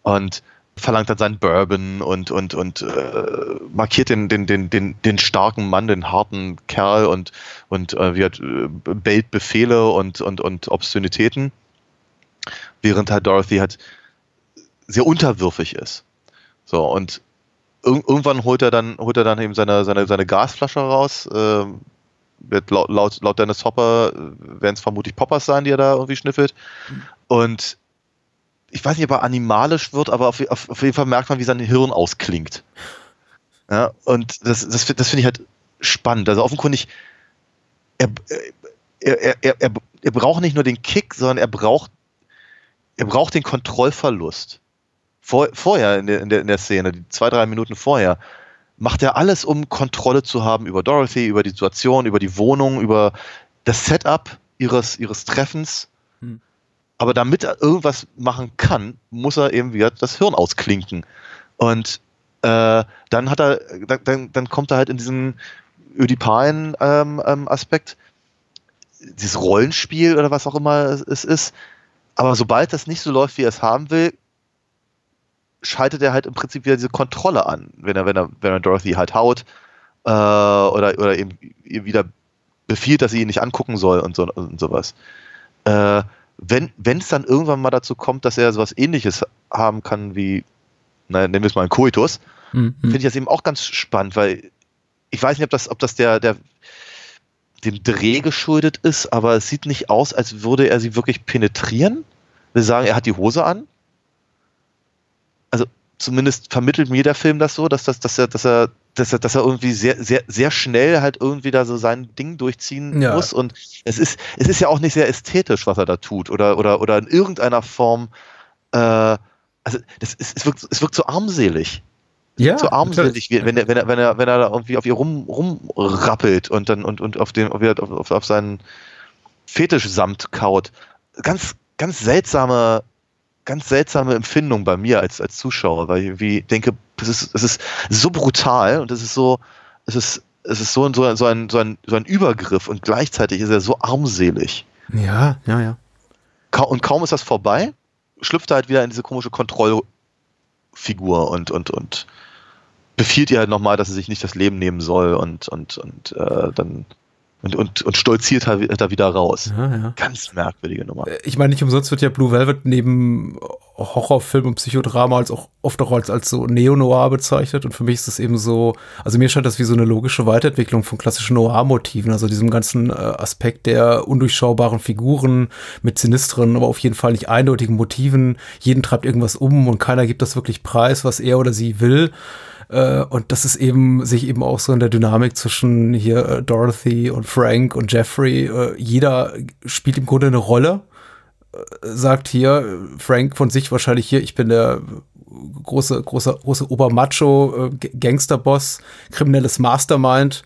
und verlangt dann seinen Bourbon und, und, und äh, markiert den, den, den, den, den starken Mann, den harten Kerl und, und äh, hat, äh, bellt Befehle und, und, und Obszönitäten, während halt Dorothy halt sehr unterwürfig ist. So, und ir irgendwann holt er dann, holt er dann eben seine, seine, seine Gasflasche raus, äh, wird laut, laut, laut Dennis Hopper äh, werden es vermutlich Poppers sein, die er da irgendwie schnüffelt. Und ich weiß nicht, ob er animalisch wird, aber auf, auf, auf jeden Fall merkt man, wie sein Hirn ausklingt. Ja, und das, das, das finde ich halt spannend. Also offenkundig, er, er, er, er, er braucht nicht nur den Kick, sondern er braucht, er braucht den Kontrollverlust. Vor, vorher in der, in, der, in der Szene, die zwei, drei Minuten vorher, macht er alles, um Kontrolle zu haben über Dorothy, über die Situation, über die Wohnung, über das Setup ihres, ihres Treffens. Hm. Aber damit er irgendwas machen kann, muss er eben wieder das Hirn ausklinken. Und äh, dann hat er, dann, dann kommt er halt in diesen ödipalen ähm, ähm, Aspekt, dieses Rollenspiel oder was auch immer es ist. Aber sobald das nicht so läuft, wie er es haben will, schaltet er halt im Prinzip wieder diese Kontrolle an, wenn er, wenn er, wenn er Dorothy halt haut äh, oder, oder eben ihr wieder befiehlt, dass sie ihn nicht angucken soll und so und sowas. Äh, wenn es dann irgendwann mal dazu kommt, dass er sowas ähnliches haben kann wie, naja, nennen wir es mal ein Koitus, mhm. finde ich das eben auch ganz spannend, weil ich weiß nicht, ob das, ob das der, der dem Dreh geschuldet ist, aber es sieht nicht aus, als würde er sie wirklich penetrieren. Wir sagen, er hat die Hose an zumindest vermittelt mir der Film das so, dass, das, dass, er, dass, er, dass, er, dass er irgendwie sehr, sehr, sehr schnell halt irgendwie da so sein Ding durchziehen ja. muss. Und es ist, es ist ja auch nicht sehr ästhetisch, was er da tut. Oder, oder, oder in irgendeiner Form, äh, also das ist, es, wirkt, es wirkt so armselig. Ja, so armselig, wie, wenn er, wenn er, wenn er, wenn er da irgendwie auf ihr rum, rumrappelt und dann und, und auf den, auf, auf, auf seinen Fetischsamt kaut. Ganz, ganz seltsame, ganz seltsame Empfindung bei mir als, als Zuschauer, weil ich irgendwie denke, es ist, es ist so brutal und es ist so, es ist, es ist so, so, so, ein, so, ein, so ein Übergriff und gleichzeitig ist er so armselig. Ja, ja, ja. Und kaum ist das vorbei, schlüpft er halt wieder in diese komische Kontrollfigur und, und, und befiehlt ihr halt nochmal, dass sie sich nicht das Leben nehmen soll und, und, und äh, dann und, und, und stolziert da wieder raus. Ja, ja. Ganz merkwürdige Nummer. Äh, ich meine, nicht umsonst wird ja Blue Velvet neben Horrorfilm und Psychodrama als auch oft auch als, als so Neo-Noir bezeichnet. Und für mich ist das eben so, also mir scheint das wie so eine logische Weiterentwicklung von klassischen Noir-Motiven, also diesem ganzen äh, Aspekt der undurchschaubaren Figuren mit sinistren, aber auf jeden Fall nicht eindeutigen Motiven. Jeden treibt irgendwas um und keiner gibt das wirklich preis, was er oder sie will. Äh, und das ist eben, sich eben auch so in der Dynamik zwischen hier äh, Dorothy und Frank und Jeffrey. Äh, jeder spielt im Grunde eine Rolle. Äh, sagt hier Frank von sich wahrscheinlich hier, ich bin der große, große, große Obermacho, äh, Gangsterboss, kriminelles Mastermind,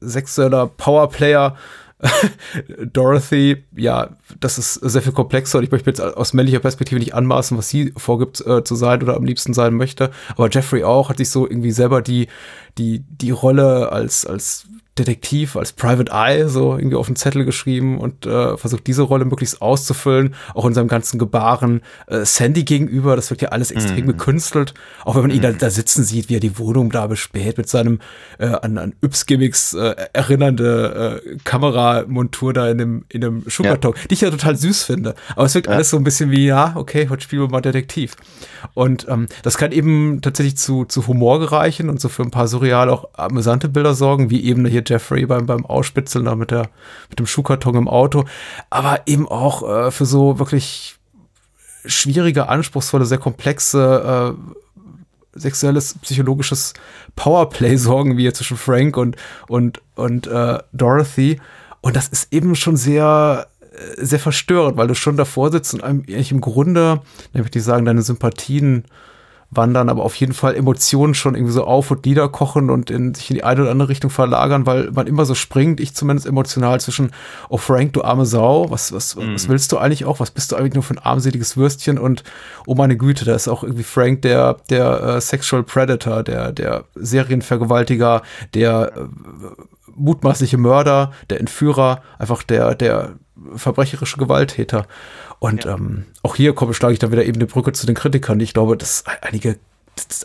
sexueller Powerplayer Dorothy, ja, das ist sehr viel komplexer und ich möchte jetzt aus männlicher Perspektive nicht anmaßen, was sie vorgibt äh, zu sein oder am liebsten sein möchte. Aber Jeffrey auch hat sich so irgendwie selber die, die, die Rolle als, als Detektiv, als Private Eye so irgendwie auf den Zettel geschrieben und äh, versucht diese Rolle möglichst auszufüllen, auch in seinem ganzen Gebaren. Äh, Sandy gegenüber, das wird ja alles extrem mm. gekünstelt, auch wenn man ihn da, mhm. da, sitzen sieht, wie er die Wohnung da bespäht mit seinem äh, an, an Yps-Gimmicks äh, erinnernde äh, Kameramontur da in dem, in dem Schuhkarton, ja. die ich ja total süß finde. Aber es wirkt ja. alles so ein bisschen wie, ja, okay, heute spielen wir mal Detektiv. Und ähm, das kann eben tatsächlich zu, zu Humor gereichen und so für ein paar surreal auch amüsante Bilder sorgen, wie eben hier Jeffrey beim, beim Ausspitzeln da mit, der, mit dem Schuhkarton im Auto, aber eben auch äh, für so wirklich schwierige, anspruchsvolle, sehr komplexe äh, sexuelles, psychologisches Powerplay sorgen, wie hier zwischen Frank und, und, und äh, Dorothy. Und das ist eben schon sehr, äh, sehr verstörend, weil du schon davor sitzt und eigentlich im Grunde, dann würde ich sagen, deine Sympathien wandern, aber auf jeden Fall Emotionen schon irgendwie so auf und nieder kochen und in, sich in die eine oder andere Richtung verlagern, weil man immer so springt, ich zumindest emotional zwischen, oh Frank, du arme Sau, was, was, Mhm. was willst du eigentlich auch? Was bist du eigentlich nur für ein armseliges Würstchen? Und oh meine Güte, da ist auch irgendwie Frank der, der äh, Sexual Predator, der, der Serienvergewaltiger, der äh, mutmaßliche Mörder, der Entführer, einfach der, der verbrecherische Gewalttäter. Und ähm, auch hier komme, schlage ich dann wieder eben eine Brücke zu den Kritikern. Ich glaube, dass einige,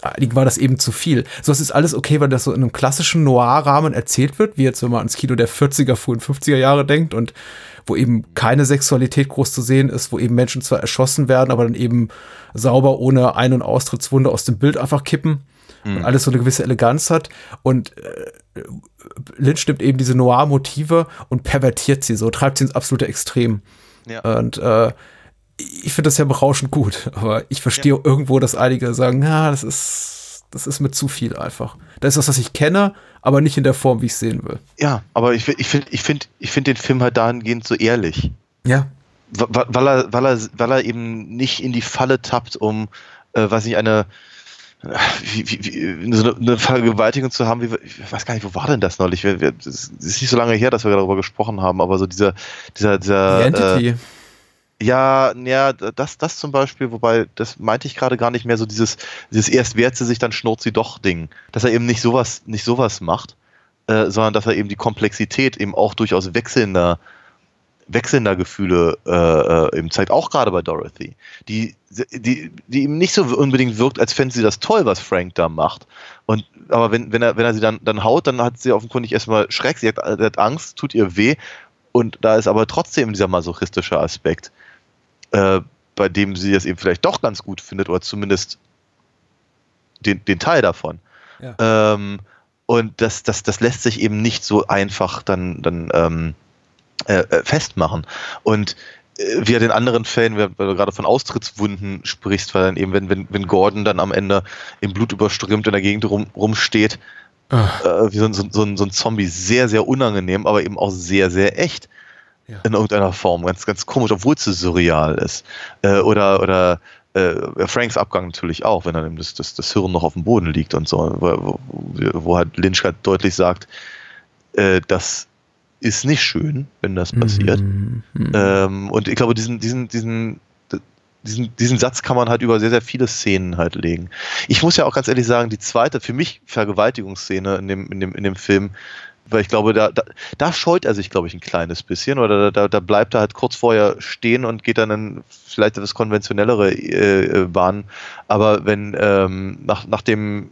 einigen war das eben zu viel. So, es ist alles okay, weil das so in einem klassischen Noir-Rahmen erzählt wird, wie jetzt, wenn man ans Kino der 40er, frühen 50er Jahre denkt und wo eben keine Sexualität groß zu sehen ist, wo eben Menschen zwar erschossen werden, aber dann eben sauber ohne Ein- und Austrittswunde aus dem Bild einfach kippen und alles so eine gewisse Eleganz hat. Und äh, Lynch nimmt eben diese Noir-Motive und pervertiert sie so, treibt sie ins absolute Extrem. Ja. Und äh, ich finde das ja berauschend gut, aber ich verstehe irgendwo, dass einige sagen, ja, das ist, das ist mir zu viel einfach. Das ist was, was ich kenne, aber nicht in der Form, wie ich es sehen will. Ja, aber ich, ich finde ich find, ich find den Film halt dahingehend so ehrlich. Ja. Weil er, weil, er, weil er eben nicht in die Falle tappt, um, äh, weiß nicht, eine, wie, wie, so eine, eine Vergewaltigung zu haben, wie, ich weiß gar nicht, wo war denn das neulich? Wir, wir, es ist nicht so lange her, dass wir darüber gesprochen haben, aber so dieser, dieser, dieser Die Entity. Äh, ja, ja, das, das zum Beispiel, wobei, das meinte ich gerade gar nicht mehr, so dieses, dieses erst wehrt sie sich, dann schnurrt sie doch Ding. Dass er eben nicht sowas, nicht sowas macht, äh, sondern dass er eben die Komplexität eben auch durchaus wechselnder, wechselnder Gefühle äh, äh, eben zeigt, auch gerade bei Dorothy, die, die, die eben nicht so unbedingt wirkt, als fände sie das toll, was Frank da macht. Und aber wenn, wenn er, wenn er sie dann, dann haut, dann hat sie offenkundig erstmal Schreck, sie hat, sie hat Angst, tut ihr weh. Und da ist aber trotzdem dieser masochistische Aspekt, äh, bei dem sie das eben vielleicht doch ganz gut findet, oder zumindest den, den Teil davon. Ja. Ähm, und das, das, das lässt sich eben nicht so einfach dann, dann ähm, äh, äh, festmachen. Und äh, wie er den anderen Fällen, weil du gerade von Austrittswunden sprichst, weil dann eben, wenn, wenn, wenn Gordon dann am Ende im Blut überströmt in der Gegend rum, rumsteht, Ah. äh, wie so, ein- so, so, so ein Zombie, sehr, sehr unangenehm, aber eben auch sehr, sehr echt. Ja. In irgendeiner Form. Ganz, ganz komisch, obwohl es so surreal ist. Äh, oder oder äh, Franks Abgang natürlich auch, wenn dann eben das, das, das Hirn noch auf dem Boden liegt und so, wo, wo, wo halt Lynch halt deutlich sagt, äh, das ist nicht schön, wenn das passiert. Mhm. Ähm, und ich glaube, diesen, diesen, diesen, diesen, diesen Satz kann man halt über sehr, sehr viele Szenen halt legen. Ich muss ja auch ganz ehrlich sagen, die zweite, für mich Vergewaltigungsszene in dem, in dem, in dem Film, weil ich glaube, da, da, da scheut er sich, glaube ich, ein kleines bisschen oder da, da, bleibt er halt kurz vorher stehen und geht dann in vielleicht etwas konventionellere äh, äh, Bahnen. Aber wenn ähm, nach, nachdem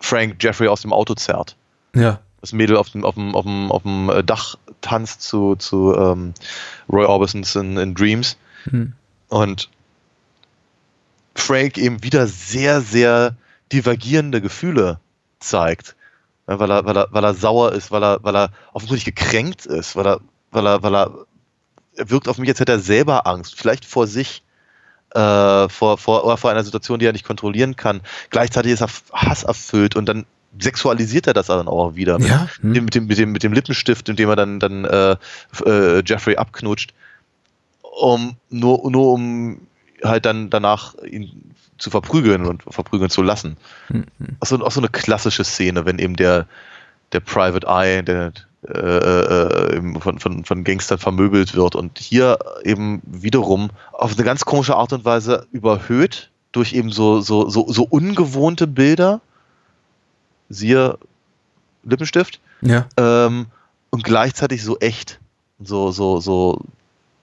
Frank Jeffrey aus dem Auto zerrt, Ja. Das Mädel auf dem, auf dem, auf dem, auf dem äh, Dach tanzt zu, zu ähm, Roy Orbisons in, in Dreams Hm. und Frank eben wieder sehr, sehr divergierende Gefühle zeigt. Ja, weil, er, weil, er, weil er sauer ist, weil er, weil er offensichtlich gekränkt ist, weil er, weil er, weil er, er wirkt auf mich, als hätte er selber Angst, vielleicht vor sich, äh, vor, vor, oder vor einer Situation, die er nicht kontrollieren kann. Gleichzeitig ist er Hass erfüllt und dann sexualisiert er das dann auch wieder. Mit, Ja. Hm. dem, mit, dem, mit, dem, mit dem Lippenstift, in dem er dann, dann äh, äh, Jeffrey abknutscht, um, nur, nur um halt dann danach ihn zu verprügeln und verprügeln zu lassen. Hm. Auch so, auch so eine klassische Szene, wenn eben der, der Private Eye der, äh, äh, von, von, von Gangstern vermöbelt wird und hier eben wiederum auf eine ganz komische Art und Weise überhöht durch eben so, so, so, so ungewohnte Bilder, siehe Lippenstift, Ja. ähm, und gleichzeitig so echt, so, so, so,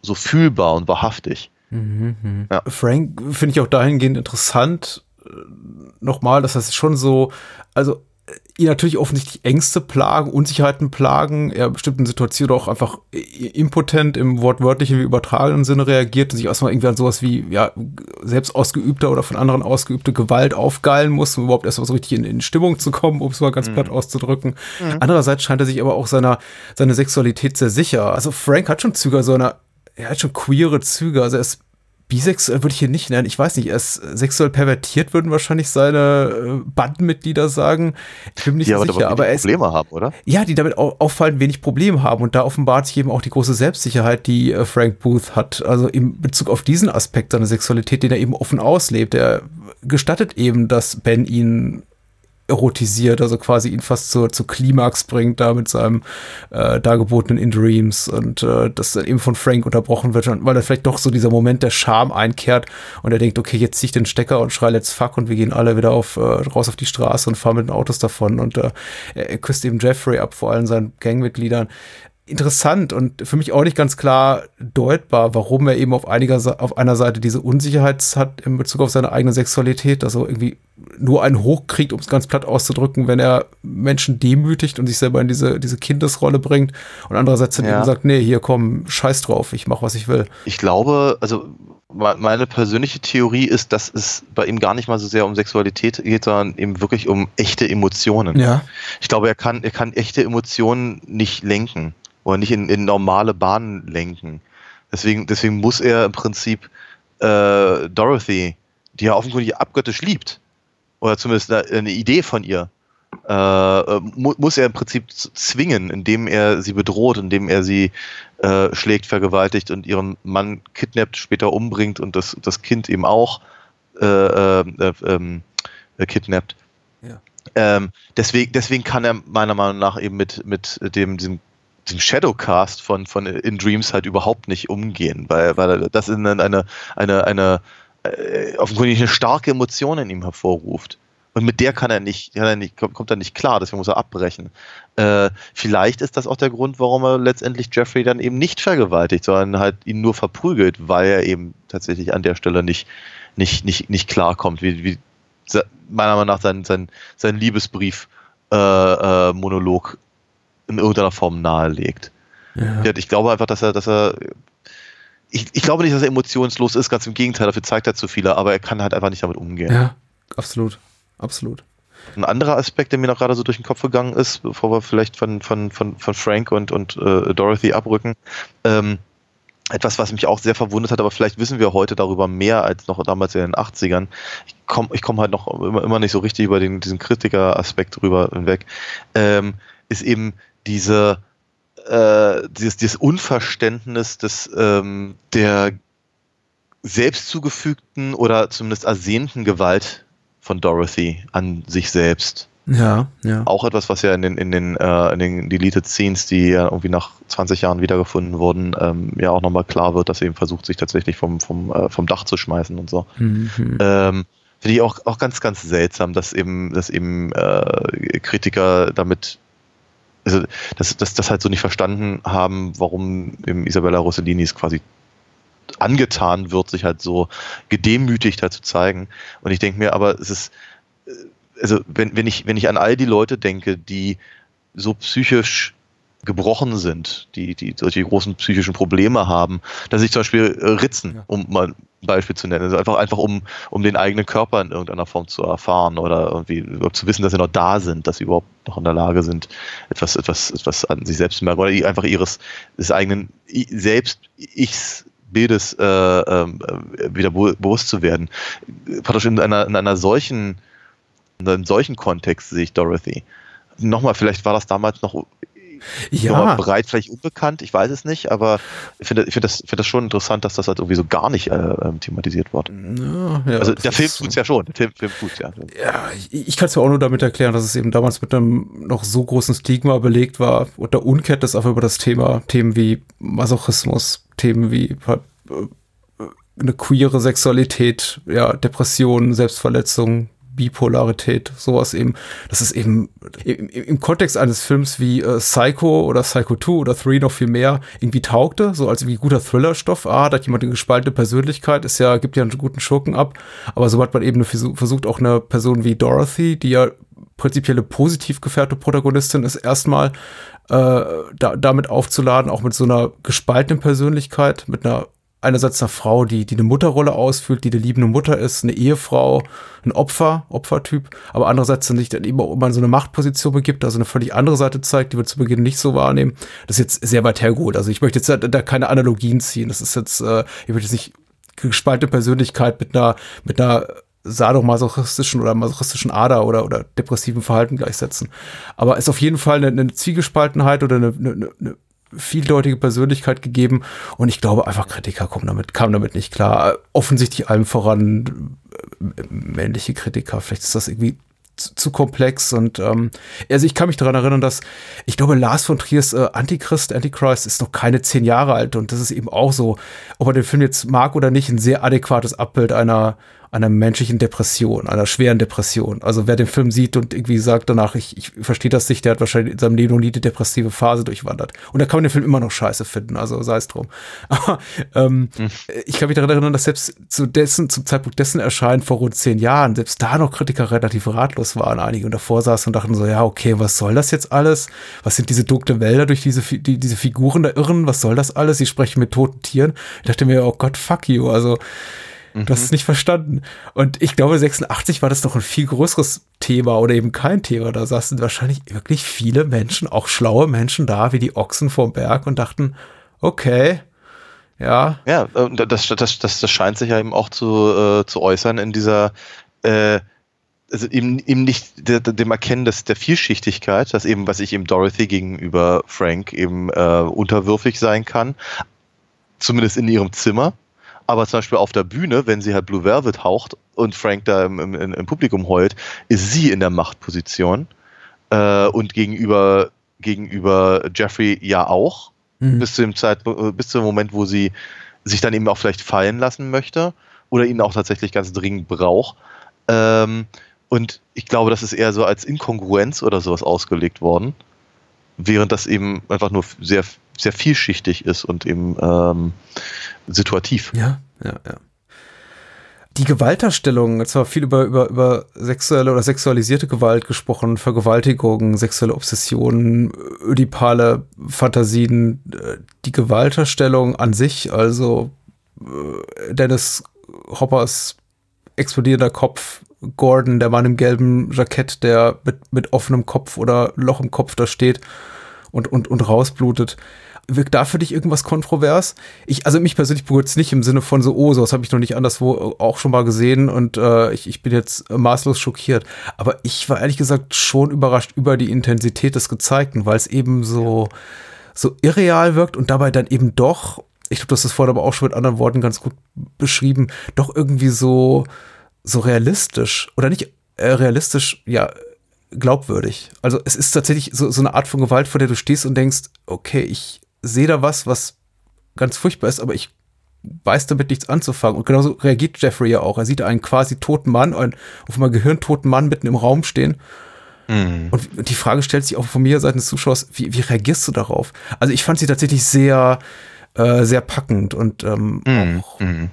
so fühlbar und wahrhaftig. Mhm. Ja. Frank finde ich auch dahingehend interessant. äh, Nochmal, dass das schon so, also ihn natürlich offensichtlich Ängste plagen, Unsicherheiten plagen, er bestimmten Situationen auch einfach impotent im wortwörtlichen wie übertragenen Sinne reagiert und sich erstmal irgendwie an sowas wie, ja, selbst ausgeübter oder von anderen ausgeübte Gewalt aufgeilen muss, um überhaupt erstmal so richtig in, in Stimmung zu kommen, um es mal ganz platt auszudrücken. Andererseits scheint er sich aber auch seiner, seine Sexualität sehr sicher. Also Frank hat schon Züge so einer, er hat schon queere Züge, also er ist bisexuell würde ich hier nicht nennen. Ich weiß nicht, er ist sexuell pervertiert, würden wahrscheinlich seine äh, Bandenmitglieder sagen. Ich bin mir nicht Die so sicher, aber er ist. Probleme haben, oder? Ja, die damit au auffallen wenig Probleme haben. Und da offenbart sich eben auch die große Selbstsicherheit, die äh, Frank Booth hat. Also in Bezug auf diesen Aspekt seiner Sexualität, den er eben offen auslebt. Er gestattet eben, dass Ben ihn erotisiert, also quasi ihn fast zur, zur Klimax bringt, da mit seinem äh, dargebotenen In Dreams und äh, das dann eben von Frank unterbrochen wird, weil er vielleicht doch so dieser Moment der Scham einkehrt und er denkt, okay, jetzt zieh ich den Stecker und schrei let's fuck und wir gehen alle wieder auf, äh, raus auf die Straße und fahren mit den Autos davon und äh, er, er küsst eben Jeffrey ab, vor allen seinen Gangmitgliedern interessant und für mich auch nicht ganz klar deutbar, warum er eben auf, einiger, auf einer Seite diese Unsicherheit hat in Bezug auf seine eigene Sexualität, also irgendwie nur einen hochkriegt, um es ganz platt auszudrücken, wenn er Menschen demütigt und sich selber in diese, diese Kindesrolle bringt und andererseits dann Ja. eben sagt, nee, hier komm, scheiß drauf, ich mach, was ich will. Ich glaube, also me- meine persönliche Theorie ist, dass es bei ihm gar nicht mal so sehr um Sexualität geht, sondern eben wirklich um echte Emotionen. Ja. Ich glaube, er kann, er kann echte Emotionen nicht lenken oder nicht in, in normale Bahnen lenken. Deswegen, deswegen muss er im Prinzip äh, Dorothy, die er offenkundig abgöttisch liebt, oder zumindest eine, eine Idee von ihr, äh, äh, mu muss er im Prinzip zwingen, indem er sie bedroht, indem er sie äh, schlägt, vergewaltigt und ihren Mann kidnappt, später umbringt und das, das Kind eben auch äh, äh, äh, ähm, äh, kidnappt. Ja. Ähm, deswegen, deswegen kann er meiner Meinung nach eben mit, mit dem, diesem, diesem Shadowcast von, von In Dreams halt überhaupt nicht umgehen, weil, weil das in eine, eine, eine, eine äh, offenkundig eine starke Emotion in ihm hervorruft. Und mit der kann er nicht, kann er nicht kommt, er nicht klar, deswegen muss er abbrechen. Äh, vielleicht ist das auch der Grund, warum er letztendlich Jeffrey dann eben nicht vergewaltigt, sondern halt ihn nur verprügelt, weil er eben tatsächlich an der Stelle nicht, nicht, nicht, nicht klarkommt, wie, wie meiner Meinung nach sein, sein, sein Liebesbrief äh, äh, Monolog in irgendeiner Form nahelegt. Ja. Ich glaube einfach, dass er, dass er ich, ich glaube nicht, dass er emotionslos ist, ganz im Gegenteil, dafür zeigt er zu viele, aber er kann halt einfach nicht damit umgehen. ja, absolut. Absolut. Ein anderer Aspekt, der mir noch gerade so durch den Kopf gegangen ist, bevor wir vielleicht von, von, von, von Frank und, und äh, Dorothy abrücken, ähm, etwas, was mich auch sehr verwundert hat, aber vielleicht wissen wir heute darüber mehr als noch damals in den 80ern. Ich komme ich komm halt noch immer, immer nicht so richtig über den, diesen Kritiker-Aspekt drüber hinweg, ähm, ist eben diese, äh, dieses, dieses Unverständnis des, ähm, der selbst zugefügten oder zumindest ersehnten Gewalt von Dorothy an sich selbst. Ja, ja. Auch etwas, was ja in den, in den, äh, in den Deleted Scenes, die ja irgendwie nach 20 Jahren wiedergefunden wurden, ähm, ja auch nochmal klar wird, dass er eben versucht, sich tatsächlich vom, vom, äh, vom Dach zu schmeißen und so. Mhm. Ähm, Finde ich auch, auch ganz, ganz seltsam, dass eben, dass eben äh, Kritiker damit, also dass, dass das halt so nicht verstanden haben, warum eben Isabella Rossellini es quasi angetan wird, sich halt so gedemütigt halt zu zeigen. Und ich denke mir, aber es ist, äh, also wenn, wenn ich, wenn ich an all die Leute denke, die so psychisch gebrochen sind, die, die solche großen psychischen Probleme haben, dass sich zum Beispiel äh, ritzen, Ja. um mal Beispiel zu nennen. Also einfach, einfach um, um den eigenen Körper in irgendeiner Form zu erfahren oder irgendwie überhaupt zu wissen, dass sie noch da sind, dass sie überhaupt noch in der Lage sind, etwas, etwas, etwas an sich selbst zu merken oder einfach ihres des eigenen selbst Ichs Bildes äh, äh, wieder be bewusst zu werden. Praktisch in einer, in einer solchen, in einem solchen Kontext sehe ich Dorothy. Nochmal, vielleicht war das damals noch Ja, nochmal breit, vielleicht unbekannt, ich weiß es nicht, aber ich finde ich finde das, finde das schon interessant, dass das halt irgendwie so gar nicht äh, ähm, thematisiert wird. ja, ja, Also das der Film ist- tut's ja schon, der Film, Film tut's ja. Ja, ich, ich kann es mir auch nur damit erklären, dass es eben damals mit einem noch so großen Stigma belegt war und der Unkenntnis einfach über das Thema, Themen wie Masochismus, Themen wie äh, eine queere Sexualität, ja, Depression, Selbstverletzung, Bipolarität, sowas eben. Das ist eben im, im Kontext eines Films wie äh, Psycho oder Psycho 2 oder 3 noch viel mehr irgendwie taugte, so als irgendwie guter Thrillerstoff. Ah, da hat jemand eine gespaltene Persönlichkeit, ist ja, gibt ja einen guten Schurken ab. Aber so hat man eben versucht, auch eine Person wie Dorothy, die ja prinzipiell eine positiv gefährte Protagonistin ist, erstmal äh, da, damit aufzuladen, auch mit so einer gespaltenen Persönlichkeit, mit einer einerseits einer Frau, die, die eine Mutterrolle ausfüllt, die eine liebende Mutter ist, eine Ehefrau, ein Opfer, Opfertyp, aber andererseits dann dann eben auch immer in so eine Machtposition begibt, also eine völlig andere Seite zeigt, die wir zu Beginn nicht so wahrnehmen. Das ist jetzt sehr weit hergeholt. Also ich möchte jetzt da, keine Analogien ziehen. Das ist jetzt, äh, ich möchte jetzt nicht gespaltene Persönlichkeit mit einer, mit einer sadomasochistischen oder masochistischen Ader oder, oder depressiven Verhalten gleichsetzen. Aber es ist auf jeden Fall eine, eine Zwiegespaltenheit oder eine, eine, eine vieldeutige Persönlichkeit gegeben und ich glaube einfach Kritiker kommen damit, kamen damit nicht klar. Offensichtlich allem voran äh, männliche Kritiker. Vielleicht ist das irgendwie zu, zu komplex und ähm, also ich kann mich daran erinnern, dass ich glaube Lars von Triers äh, Antichrist, Antichrist ist noch keine zehn Jahre alt und das ist eben auch so, ob man den Film jetzt mag oder nicht, ein sehr adäquates Abbild einer einer menschlichen Depression, einer schweren Depression. Also wer den Film sieht und irgendwie sagt danach, ich, ich verstehe das nicht, der hat wahrscheinlich in seinem Leben noch nie die depressive Phase durchwandert. Und da kann man den Film immer noch scheiße finden, also sei es drum. Aber ähm, hm. ich kann mich daran erinnern, dass selbst zu dessen, zum Zeitpunkt dessen Erscheinen vor rund zehn Jahren, selbst da noch Kritiker relativ ratlos waren, einige und davor saßen und dachten so, ja, okay, was soll das jetzt alles? Was sind diese dunklen Wälder durch diese, die, diese Figuren da irren? Was soll das alles? Sie sprechen mit toten Tieren. Ich dachte mir, oh Gott, fuck you. Also, Du hast es nicht verstanden. Und ich glaube, 86 war das noch ein viel größeres Thema oder eben kein Thema. Da saßen wahrscheinlich wirklich viele Menschen, auch schlaue Menschen da, wie die Ochsen vorm Berg und dachten, okay, ja. Ja, das, das, das, das scheint sich ja eben auch zu, äh, zu äußern in dieser, äh, also eben, eben nicht dem Erkennen des, der Vielschichtigkeit, dass eben, was ich eben Dorothy gegenüber Frank eben äh, unterwürfig sein kann, zumindest in ihrem Zimmer aber zum Beispiel auf der Bühne, wenn sie halt Blue Velvet haucht und Frank da im, im, im Publikum heult, ist sie in der Machtposition. Äh, und gegenüber, gegenüber Jeffrey ja auch. Mhm. Bis, zu dem Zeitpunkt, bis zum Moment, wo sie sich dann eben auch vielleicht fallen lassen möchte oder ihn auch tatsächlich ganz dringend braucht. Ähm, und ich glaube, das ist eher so als Inkongruenz oder sowas ausgelegt worden, während das eben einfach nur sehr sehr vielschichtig ist und eben ähm, situativ. Ja, ja, ja. Die Gewaltdarstellung, jetzt war viel über, über, über sexuelle oder sexualisierte Gewalt gesprochen, Vergewaltigung, sexuelle Obsessionen, ödipale Fantasien, äh, die Gewaltdarstellung an sich, also äh, Dennis Hoppers explodierender Kopf, Gordon, der Mann im gelben Jackett, der mit, mit offenem Kopf oder Loch im Kopf da steht und, und, und rausblutet. Wirkt da für dich irgendwas kontrovers? Ich, also mich persönlich berührt es nicht im Sinne von so, oh, sowas habe ich noch nicht anderswo auch schon mal gesehen und äh, ich, ich bin jetzt maßlos schockiert. Aber ich war ehrlich gesagt schon überrascht über die Intensität des Gezeigten, weil es eben so, so irreal wirkt und dabei dann eben doch, ich glaube, das ist vorhin aber auch schon mit anderen Worten ganz gut beschrieben, doch irgendwie so, so realistisch oder nicht äh, realistisch, ja, glaubwürdig. Also es ist tatsächlich so, so eine Art von Gewalt, vor der du stehst und denkst, okay, ich sehe da was, was ganz furchtbar ist, aber ich weiß damit nichts anzufangen. Und genauso reagiert Jeffrey ja auch. Er sieht einen quasi toten Mann, einen auf einmal gehirntoten Mann mitten im Raum stehen. Mhm. Und die Frage stellt sich auch von mir seitens des Zuschauers, wie, wie reagierst du darauf? Also ich fand sie tatsächlich sehr, äh, sehr packend und ähm, mhm. auch mhm.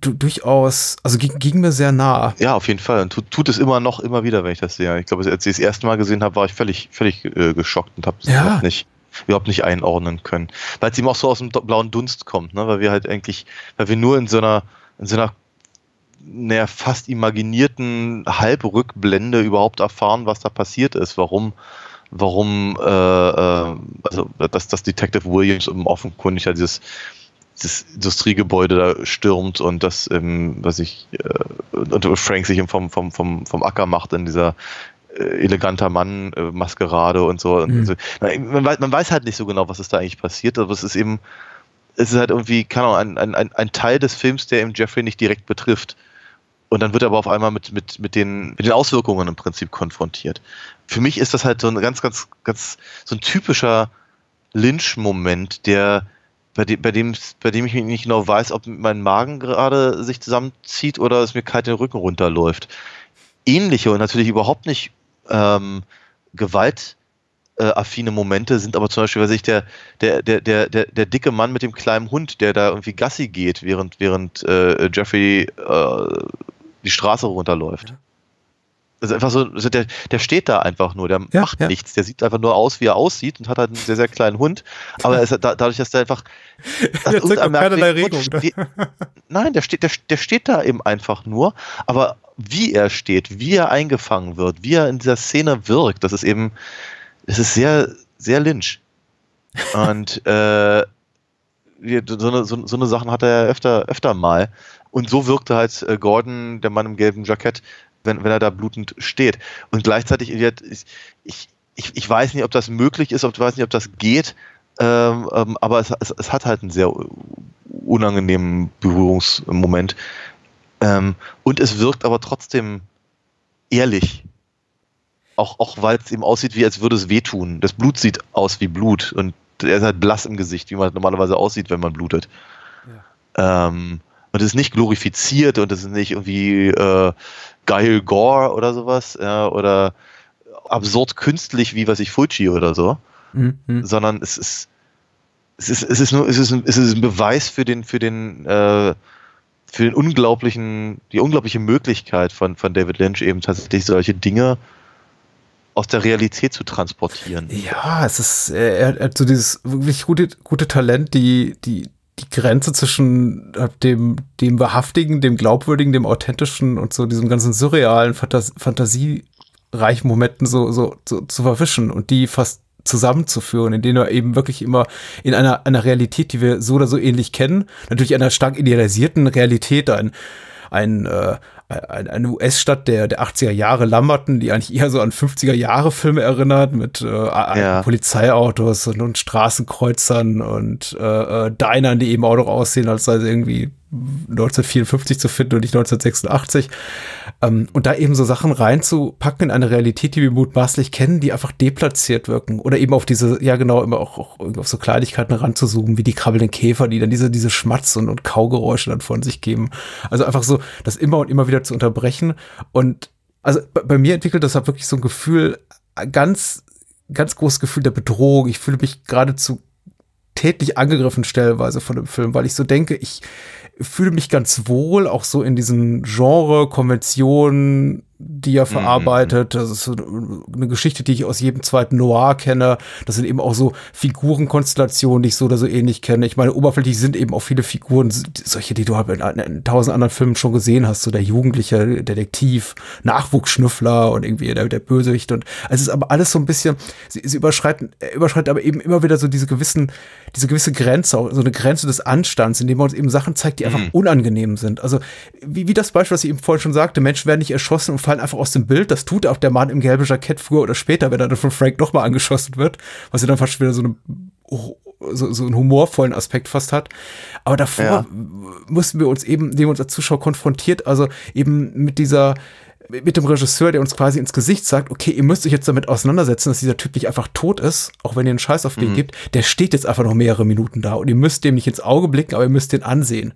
Äh, durchaus, also ging, ging, mir sehr nah. Ja, auf jeden Fall. Und tut, tut, es immer noch, immer wieder, wenn ich das sehe. Ich glaube, als ich das erste Mal gesehen habe, war ich völlig, völlig äh, geschockt und habe es ja. nicht überhaupt nicht einordnen können. Weil es ihm auch so aus dem blauen Dunst kommt, ne? weil wir halt eigentlich, weil wir nur in so einer, in so einer naja, fast imaginierten Halbrückblende überhaupt erfahren, was da passiert ist, warum, warum, äh, äh, also dass, dass Detective Williams offenkundig ja dieses, dieses Industriegebäude da stürmt und das, ähm, was ich, äh, und Frank sich vom, vom, vom, vom Acker macht in dieser eleganter Mann, äh, Maskerade und so. Mhm. Also, man, weiß, man, weiß, halt nicht so genau, was ist da eigentlich passiert, aber es ist eben, es ist halt irgendwie, keine Ahnung, ein, ein, ein Teil des Films, der eben Jeffrey nicht direkt betrifft. Und dann wird er aber auf einmal mit, mit, mit, den, mit den Auswirkungen im Prinzip konfrontiert. Für mich ist das halt so ein ganz, ganz, ganz, so ein typischer Lynch-Moment, der, bei dem, bei, dem, bei dem ich nicht genau weiß, ob mein Magen gerade sich zusammenzieht oder es mir kalt den Rücken runterläuft. Ähnliche und natürlich überhaupt nicht ähm, gewaltaffine Momente sind aber zum Beispiel, weiß ich, der, der, der, der, der, der dicke Mann mit dem kleinen Hund, der da irgendwie Gassi geht, während, während äh, Jeffrey äh, die Straße runterläuft. Ja. Also einfach so, also der, der steht da einfach nur, der ja, macht ja. nichts, der sieht einfach nur aus, wie er aussieht und hat halt einen sehr, sehr kleinen Hund. Aber er ist, da, dadurch, dass der einfach. Der zeigt keinerlei Regung. Steht, nein, der steht, der, der steht da eben einfach nur. Aber wie er steht, wie er eingefangen wird, wie er in dieser Szene wirkt, das ist eben, es ist sehr, sehr Lynch. Und äh, so eine, so, so eine Sachen hat er ja öfter, öfter mal. Und so wirkte halt äh, Gordon, der Mann im gelben Jackett, wenn, wenn er da blutend steht. Und gleichzeitig, ich, ich, ich weiß nicht, ob das möglich ist, ob, ich weiß nicht, ob das geht, ähm, ähm, aber es, es, es, hat halt einen sehr unangenehmen Berührungsmoment. Ähm, und es wirkt aber trotzdem ehrlich. Auch, auch weil es ihm aussieht, wie als würde es wehtun. Das Blut sieht aus wie Blut und er ist halt blass im Gesicht, wie man normalerweise aussieht, wenn man blutet. Ja. Ähm, und es ist nicht glorifiziert und es ist nicht irgendwie äh, geil Gore oder sowas ja, oder absurd künstlich wie was ich Fuji oder so, mhm. sondern es ist es ist, es ist nur es ist ein, es ist ein Beweis für den für den äh, für den unglaublichen die unglaubliche Möglichkeit von von David Lynch eben tatsächlich solche Dinge aus der Realität zu transportieren. Ja, es ist er, er hat so dieses wirklich gute gute Talent, die die die Grenze zwischen äh, dem, dem Wahrhaftigen, dem Glaubwürdigen, dem Authentischen und so diesem ganzen surrealen, Fantas fantasiereichen Momenten so, so, so zu verwischen und die fast zusammenzuführen, in denen er eben wirklich immer in einer, einer Realität, die wir so oder so ähnlich kennen, natürlich einer stark idealisierten Realität, ein, ein, äh, eine US-Stadt der, der 80er Jahre Lamberton, die eigentlich eher so an 50er Jahre Filme erinnert, mit äh, ja. Polizeiautos und, und Straßenkreuzern und äh, äh, Dinern, die eben auch noch aussehen, als sei sie irgendwie 1954 zu finden und nicht 1986. Ähm, und da eben so Sachen reinzupacken in eine Realität, die wir mutmaßlich kennen, die einfach deplatziert wirken. Oder eben auf diese, ja genau, immer auch, auch auf so Kleinigkeiten ranzuzoomen, wie die krabbelnden Käfer, die dann diese, diese Schmatz- und, und Kaugeräusche dann von sich geben. Also einfach so, das immer und immer wieder zu unterbrechen. Und also bei, bei mir entwickelt das halt wirklich so ein Gefühl, ganz, ganz großes Gefühl der Bedrohung. Ich fühle mich geradezu tätlich angegriffen stellenweise von dem Film, weil ich so denke, ich, fühle mich ganz wohl, auch so in diesen Genre-Konventionen, die er mhm. verarbeitet. Das ist eine Geschichte, die ich aus jedem zweiten Noir kenne. Das sind eben auch so Figurenkonstellationen, die ich so oder so ähnlich kenne. Ich meine, oberflächlich sind eben auch viele Figuren, solche, die du halt in, in tausend anderen Filmen schon gesehen hast. So der jugendliche Detektiv, Nachwuchsschnüffler und irgendwie der, der Bösewicht. Und es ist aber alles so ein bisschen, sie, sie überschreiten, überschreitet aber eben immer wieder so diese gewissen, diese gewisse Grenze, so eine Grenze des Anstands, indem man uns eben Sachen zeigt, die einfach mhm. unangenehm sind. Also wie, wie das Beispiel, was ich eben vorhin schon sagte, Menschen werden nicht erschossen und fallen einfach aus dem Bild. Das tut auch der Mann im gelben Jackett früher oder später, wenn er dann von Frank nochmal angeschossen wird, was ja dann fast wieder so eine so, so einen humorvollen Aspekt fast hat. Aber davor ja. mussten wir uns eben, indem uns als Zuschauer konfrontiert, also eben mit dieser, mit dem Regisseur, der uns quasi ins Gesicht sagt, okay, ihr müsst euch jetzt damit auseinandersetzen, dass dieser Typ nicht einfach tot ist, auch wenn ihr einen Scheiß auf den mhm. gibt, der steht jetzt einfach noch mehrere Minuten da und ihr müsst dem nicht ins Auge blicken, aber ihr müsst den ansehen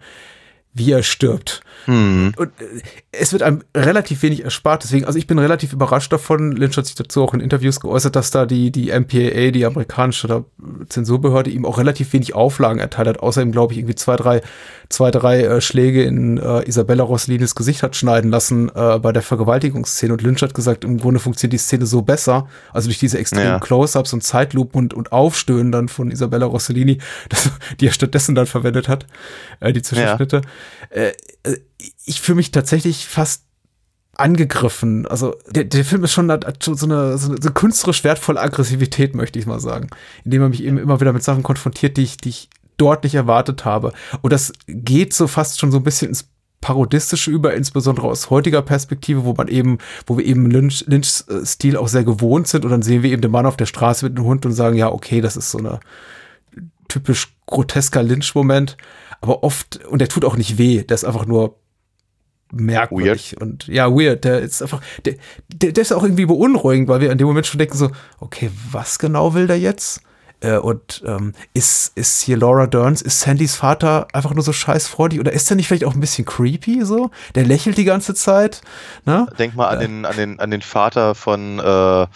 wie er stirbt. Mhm. Und äh, es wird einem relativ wenig erspart. Deswegen, also ich bin relativ überrascht davon. Lynch hat sich dazu auch in Interviews geäußert, dass da die, die MPAA, die amerikanische Zensurbehörde, ihm auch relativ wenig Auflagen erteilt hat, außer ihm, glaube ich, irgendwie zwei, drei, zwei, drei äh, Schläge in äh, Isabella Rossellini's Gesicht hat schneiden lassen äh, bei der Vergewaltigungsszene. Und Lynch hat gesagt, im Grunde funktioniert die Szene so besser, also durch diese extremen ja. Close-Ups und Zeitlupen und, und Aufstöhnen dann von Isabella Rossellini, das, die er stattdessen dann verwendet hat, äh, die Zwischenschnitte. Ja äh, äh, ich fühle mich tatsächlich fast angegriffen. Also der, der Film ist schon so eine, so eine künstlerisch wertvolle Aggressivität, möchte ich mal sagen, indem er mich eben immer wieder mit Sachen konfrontiert, die ich, die ich dort nicht erwartet habe. Und das geht so fast schon so ein bisschen ins parodistische über, insbesondere aus heutiger Perspektive, wo man eben, wo wir eben Lynch, Lynchs äh, Stil auch sehr gewohnt sind und dann sehen wir eben den Mann auf der Straße mit dem Hund und sagen, ja, okay, das ist so eine typisch grotesker Lynch-Moment aber oft, und der tut auch nicht weh, der ist einfach nur merkwürdig weird. und ja, weird. Der ist einfach, der, der, der ist auch irgendwie beunruhigend, weil wir in dem Moment schon denken so, okay, was genau will der jetzt? Äh, und ähm, ist, ist hier Laura Derns, ist Sandys Vater einfach nur so scheißfreudig oder ist der nicht vielleicht auch ein bisschen creepy so? Der lächelt die ganze Zeit. Ne? Denk mal an, äh, den, an, den, an den Vater von äh,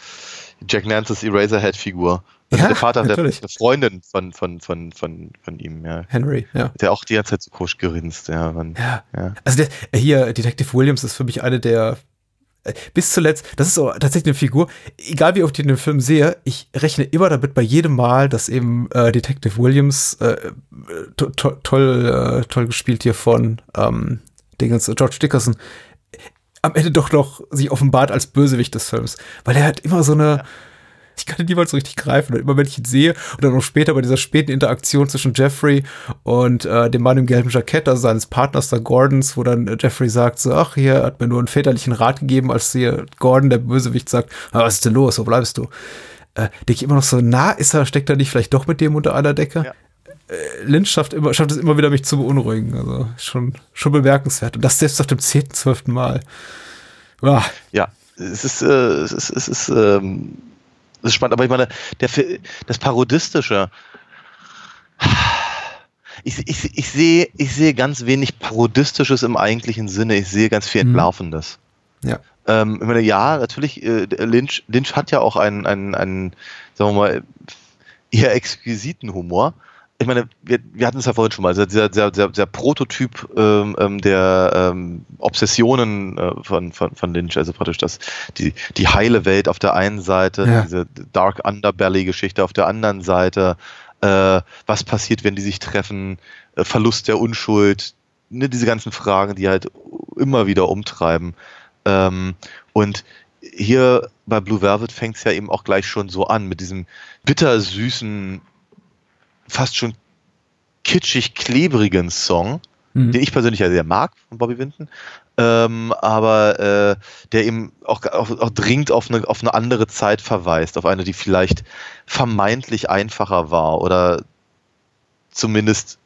Jack Nances Eraserhead-Figur. Also ja, der Vater natürlich. der Freundin von, von, von, von, von ihm, ja. Henry, ja. Der auch die ganze Zeit so kosch gerinst, ja. Man, ja. ja. Also der, hier, Detective Williams ist für mich eine der äh, bis zuletzt, das ist so tatsächlich eine Figur, egal wie oft ich den Film sehe, ich rechne immer damit bei jedem Mal, dass eben äh, Detective Williams, äh, to to toll, äh, toll gespielt hier von ähm, Dingens, George Dickerson, am Ende doch noch sich offenbart als Bösewicht des Films. Weil er hat immer so eine, ja ich kann ihn niemals so richtig greifen. Und immer wenn ich ihn sehe und dann auch später bei dieser späten Interaktion zwischen Jeffrey und äh, dem Mann im gelben Jackett, also seines Partners da Gordons, wo dann äh, Jeffrey sagt so, ach, hier hat mir nur einen väterlichen Rat gegeben, als hier Gordon, der Bösewicht, sagt, ah, was ist denn los, wo bleibst du? Äh, denke ich immer noch so, na, ist er, steckt er nicht vielleicht doch mit dem unter einer Decke? Ja. Äh, Lynch schafft, immer, schafft es immer wieder, mich zu beunruhigen. Also schon, schon bemerkenswert. Und das selbst auf dem zehnten, zwölften Mal. Ah. Ja, es ist, äh, es ist, es ist, ähm, es ist spannend, aber ich meine, der, das Parodistische, ich, ich, ich, sehe, ich sehe ganz wenig Parodistisches im eigentlichen Sinne, ich sehe ganz viel mhm. Entlarvendes. Ja. Ähm, ich meine, ja, natürlich, äh, Lynch, Lynch hat ja auch einen, einen, einen, sagen wir mal, eher exquisiten Humor ich meine, wir, wir hatten es ja vorhin schon mal, dieser, dieser, dieser, dieser Prototyp ähm, ähm, der ähm, Obsessionen äh, von, von, von Lynch, also praktisch das, die, die heile Welt auf der einen Seite, ja. diese Dark Underbelly-Geschichte auf der anderen Seite, äh, was passiert, wenn die sich treffen, äh, Verlust der Unschuld, ne, diese ganzen Fragen, die halt immer wieder umtreiben. Ähm, und hier bei Blue Velvet fängt es ja eben auch gleich schon so an, mit diesem bittersüßen fast schon kitschig klebrigen Song, mhm. den ich persönlich ja sehr mag von Bobby Winton, ähm, aber äh, der eben auch, auch, auch dringend auf eine, auf eine andere Zeit verweist, auf eine, die vielleicht vermeintlich einfacher war oder zumindest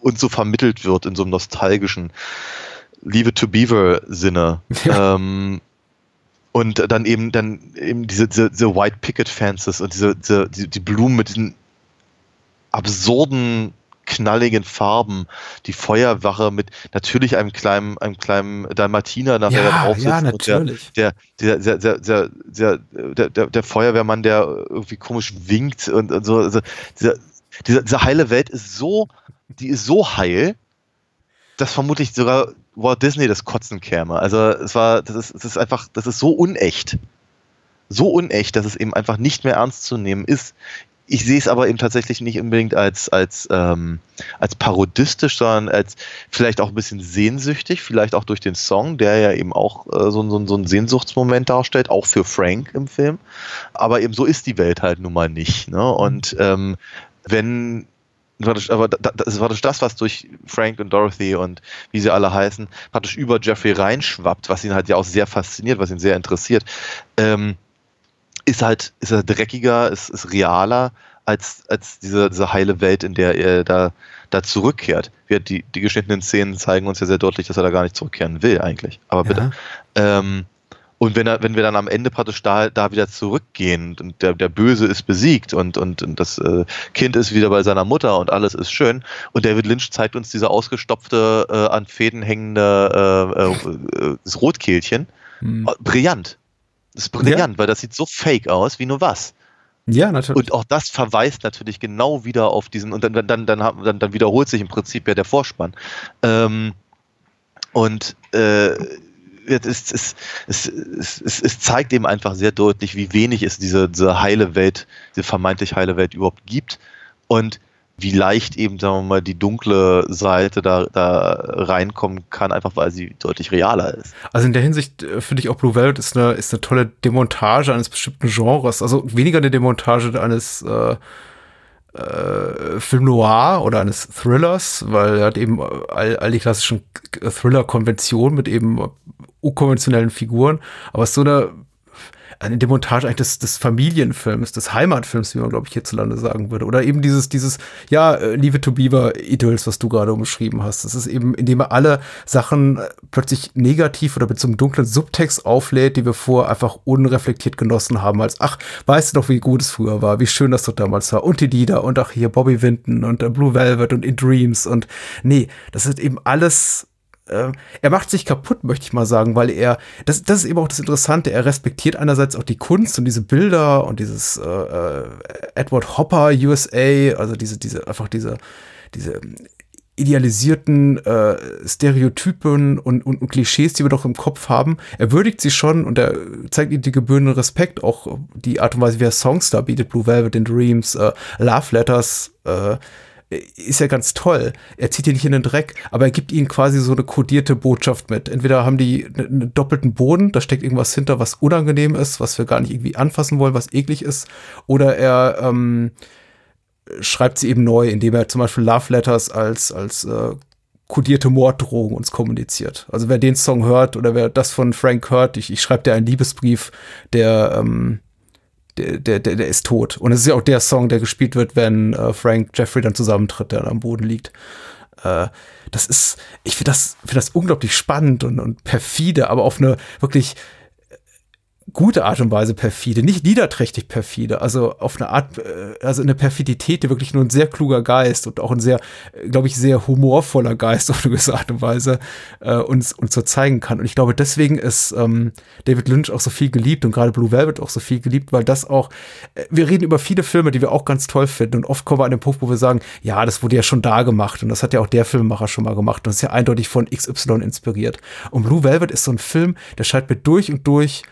uns so vermittelt wird in so einem nostalgischen Leave it to Beaver Sinne. Ja. Ähm, und dann eben dann eben diese, diese, diese White Picket Fences und diese, diese die, die Blumen mit diesen absurden knalligen Farben, die Feuerwache mit natürlich einem kleinen, einem kleinen Dalmatiner nachher ja, drauf sitzt. Ja, natürlich. Der, der, der, der, der, der, der, der, Feuerwehrmann, der irgendwie komisch winkt und, und so. Also diese, diese, diese heile Welt ist so, die ist so heil, dass vermutlich sogar Walt Disney das Kotzen käme. Also es war, das ist, das ist einfach, das ist so unecht. So unecht, dass es eben einfach nicht mehr ernst zu nehmen ist ich sehe es aber eben tatsächlich nicht unbedingt als, als, ähm, als parodistisch, sondern als vielleicht auch ein bisschen sehnsüchtig, vielleicht auch durch den Song, der ja eben auch äh, so, so, so einen Sehnsuchtsmoment darstellt, auch für Frank im Film. Aber eben so ist die Welt halt nun mal nicht. Ne? Und ähm, wenn aber das war das, was durch Frank und Dorothy und wie sie alle heißen, praktisch über Jeffrey reinschwappt, was ihn halt ja auch sehr fasziniert, was ihn sehr interessiert. Ähm, ist halt, ist er dreckiger, ist, ist realer als, als diese, diese heile Welt, in der er da, da zurückkehrt. Wir, die, die geschnittenen Szenen zeigen uns ja sehr deutlich, dass er da gar nicht zurückkehren will, eigentlich. Aber bitte. Ja. Ähm, und wenn, er, wenn wir dann am Ende praktisch da, da wieder zurückgehen und der, der Böse ist besiegt und, und, und das äh, Kind ist wieder bei seiner Mutter und alles ist schön und David Lynch zeigt uns diese ausgestopfte, äh, an Fäden hängende äh, äh, das Rotkehlchen. Hm. Brillant. Das ist brillant, ja. weil das sieht so fake aus wie nur was. Ja, natürlich. Und auch das verweist natürlich genau wieder auf diesen, und dann, dann, dann, dann, dann wiederholt sich im Prinzip ja der Vorspann. Ähm, und äh, es, es, es, es, es zeigt eben einfach sehr deutlich, wie wenig es diese, diese heile Welt, diese vermeintlich heile Welt überhaupt gibt. Und wie leicht eben, sagen wir mal, die dunkle Seite da, da reinkommen kann, einfach weil sie deutlich realer ist. Also in der Hinsicht äh, finde ich auch Blue Velvet ist eine, ist eine tolle Demontage eines bestimmten Genres. Also weniger eine Demontage eines äh, äh, Film Noir oder eines Thrillers, weil er hat eben all, all die klassischen Thriller-Konventionen mit eben unkonventionellen Figuren, aber es ist so eine eine Demontage eigentlich des, des Familienfilms, des Heimatfilms, wie man, glaube ich, hierzulande sagen würde. Oder eben dieses, dieses, ja, äh, it to Beaver Idylls, was du gerade umschrieben hast. Das ist eben, indem er alle Sachen äh, plötzlich negativ oder mit so einem dunklen Subtext auflädt, die wir vorher einfach unreflektiert genossen haben, als, ach, weißt du doch, wie gut es früher war, wie schön das doch damals war. Und die Lieder und ach hier Bobby Winton und uh, Blue Velvet und In Dreams und nee, das ist eben alles äh, er macht sich kaputt, möchte ich mal sagen, weil er, das, das ist eben auch das Interessante, er respektiert einerseits auch die Kunst und diese Bilder und dieses äh, äh Edward Hopper USA, also diese, diese, einfach diese, diese idealisierten äh, Stereotypen und, und, und, Klischees, die wir doch im Kopf haben. Er würdigt sie schon und er zeigt ihnen die gebührenden Respekt, auch die Art und Weise, wie er Songs da bietet, Blue Velvet in Dreams, äh, Love Letters, äh, ist ja ganz toll. Er zieht ihn nicht in den Dreck, aber er gibt ihnen quasi so eine kodierte Botschaft mit. Entweder haben die einen doppelten Boden, da steckt irgendwas hinter, was unangenehm ist, was wir gar nicht irgendwie anfassen wollen, was eklig ist, oder er ähm, schreibt sie eben neu, indem er zum Beispiel Love Letters als, als äh, kodierte Morddrohung uns kommuniziert. Also wer den Song hört oder wer das von Frank hört, ich, ich schreibe dir einen Liebesbrief, der, ähm, der, der, der, ist tot. Und es ist ja auch der Song, der gespielt wird, wenn äh, Frank Jeffrey dann zusammentritt, der am Boden liegt. Äh, das ist, ich finde das, finde das unglaublich spannend und, und perfide, aber auf eine wirklich gute Art und Weise perfide, nicht niederträchtig perfide, also auf eine Art, äh, also eine Perfidität, die wirklich nur ein sehr kluger Geist und auch ein sehr, glaube ich, sehr humorvoller Geist auf eine gewisse Art und Weise äh, uns, uns so zeigen kann. Und ich glaube, deswegen ist ähm, David Lynch auch so viel geliebt und gerade Blue Velvet auch so viel geliebt, weil das auch, äh, wir reden über viele Filme, die wir auch ganz toll finden und oft kommen wir an den Punkt, wo wir sagen, ja, das wurde ja schon da gemacht und das hat ja auch der Filmemacher schon mal gemacht und das ist ja eindeutig von XY inspiriert. Und Blue Velvet ist so ein Film, der scheint mir durch und durch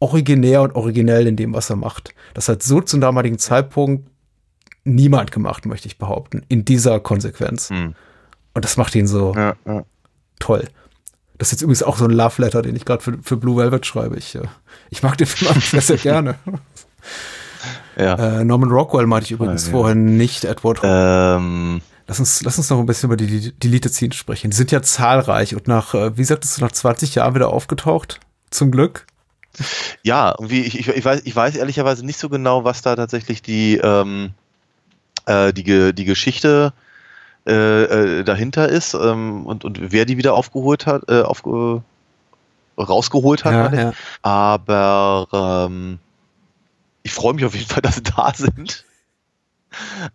originär und originell in dem, was er macht. Das hat so zum damaligen Zeitpunkt niemand gemacht, möchte ich behaupten, in dieser Konsequenz. Hm. Und das macht ihn so ja, ja. toll. Das ist jetzt übrigens auch so ein Love Letter, den ich gerade für, für Blue Velvet schreibe. Ich, äh, ich mag den Film sehr, sehr gerne. Ja. Äh, Norman Rockwell meinte ich übrigens ja, vorhin nicht, Edward. Ähm. Lass uns, lass uns noch ein bisschen über die Deleted Scenes sprechen. Die sind ja zahlreich und nach, äh, wie sagtest du, nach 20 Jahren wieder aufgetaucht. Zum Glück. Ja, irgendwie, ich, ich, weiß, ich weiß ehrlicherweise nicht so genau, was da tatsächlich die, ähm, äh, die, die Geschichte äh, äh, dahinter ist ähm, und, und wer die wieder aufgeholt hat, äh, auf, rausgeholt hat. Ja, ja. Aber ähm, ich freue mich auf jeden Fall, dass sie da sind.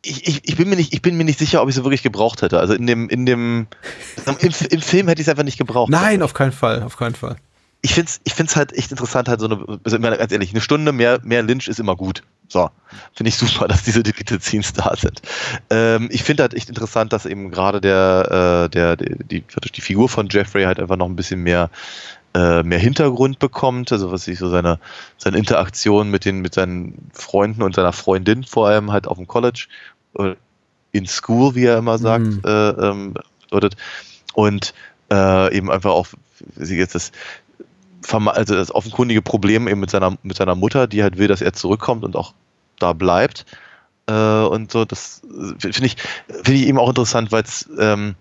Ich, ich, ich, bin mir nicht, ich bin mir nicht sicher, ob ich sie wirklich gebraucht hätte. Also in dem, in dem, im, im Film hätte ich es einfach nicht gebraucht. Nein, auf keinen Fall, auf keinen Fall ich finde es ich find's halt echt interessant, halt so eine, also ganz ehrlich, eine Stunde mehr, mehr Lynch ist immer gut. So, finde ich super, dass diese Deleted Scenes da sind. Ähm, ich finde halt echt interessant, dass eben gerade der, äh, der, die, die Figur von Jeffrey halt einfach noch ein bisschen mehr, äh, mehr Hintergrund bekommt, also was ich so seine, seine Interaktion mit den, mit seinen Freunden und seiner Freundin vor allem halt auf dem College, äh, in School, wie er immer sagt, mhm. äh, ähm, bedeutet. Und äh, eben einfach auch, wie jetzt das, also das offenkundige Problem eben mit seiner, mit seiner Mutter, die halt will, dass er zurückkommt und auch da bleibt. Äh, und so, das finde ich, finde ich eben auch interessant, weil es ähm,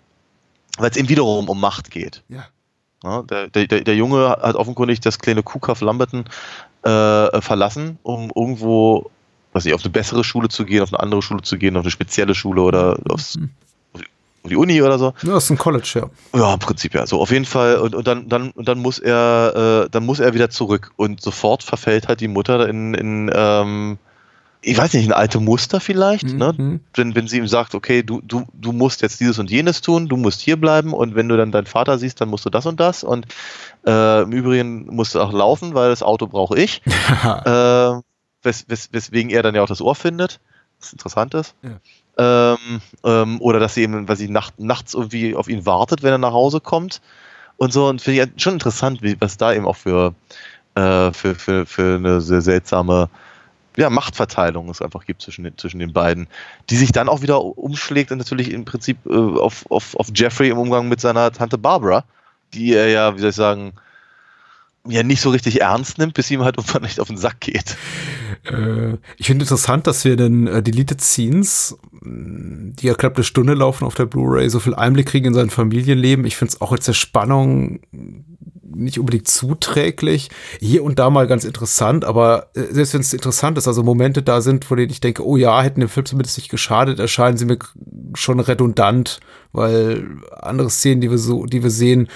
eben wiederum um Macht geht. Ja. ja der, der, der Junge hat offenkundig das kleine Kuhkaff Lamberton äh, verlassen, um irgendwo, weiß ich, auf eine bessere Schule zu gehen, auf eine andere Schule zu gehen, auf eine spezielle Schule oder aufs, mhm die Uni oder so. Ja, das ist ein College, ja. Ja, im Prinzip ja. So, auf jeden Fall. Und, und dann, dann, und dann muss er, äh, dann muss er wieder zurück. Und sofort verfällt halt die Mutter in, in ähm, ich weiß nicht, ein alte Muster vielleicht, mhm. ne? Mhm. Wenn, wenn sie ihm sagt, okay, du, du, du musst jetzt dieses und jenes tun, du musst hier bleiben und wenn du dann deinen Vater siehst, dann musst du das und das und äh, im Übrigen musst du auch laufen, weil das Auto brauche ich. äh, wes, wes, weswegen er dann ja auch das Ohr findet, was interessant ist. Ja. Ähm, ähm, oder dass sie eben, weil sie nacht, nachts irgendwie auf ihn wartet, wenn er nach Hause kommt und so. Und finde ich schon interessant, wie, was da eben auch für, äh, für, für, für eine sehr seltsame ja, Machtverteilung es einfach gibt zwischen den, zwischen den beiden, die sich dann auch wieder umschlägt und natürlich im Prinzip äh, auf, auf, auf Jeffrey im Umgang mit seiner Tante Barbara, die er ja, wie soll ich sagen, ja nicht so richtig ernst nimmt, bis ihm halt irgendwann nicht auf den Sack geht. Äh, ich finde interessant, dass wir den äh, Deleted Scenes, die ja knapp eine Stunde laufen auf der Blu-ray, so viel Einblick kriegen in sein Familienleben. Ich finde es auch jetzt der Spannung nicht unbedingt zuträglich. Hier und da mal ganz interessant, aber äh, selbst wenn es interessant ist, also Momente da sind, wo ich denke, oh ja, hätten dem Film zumindest nicht geschadet, erscheinen sie mir schon redundant, weil andere Szenen, die wir so, die wir sehen,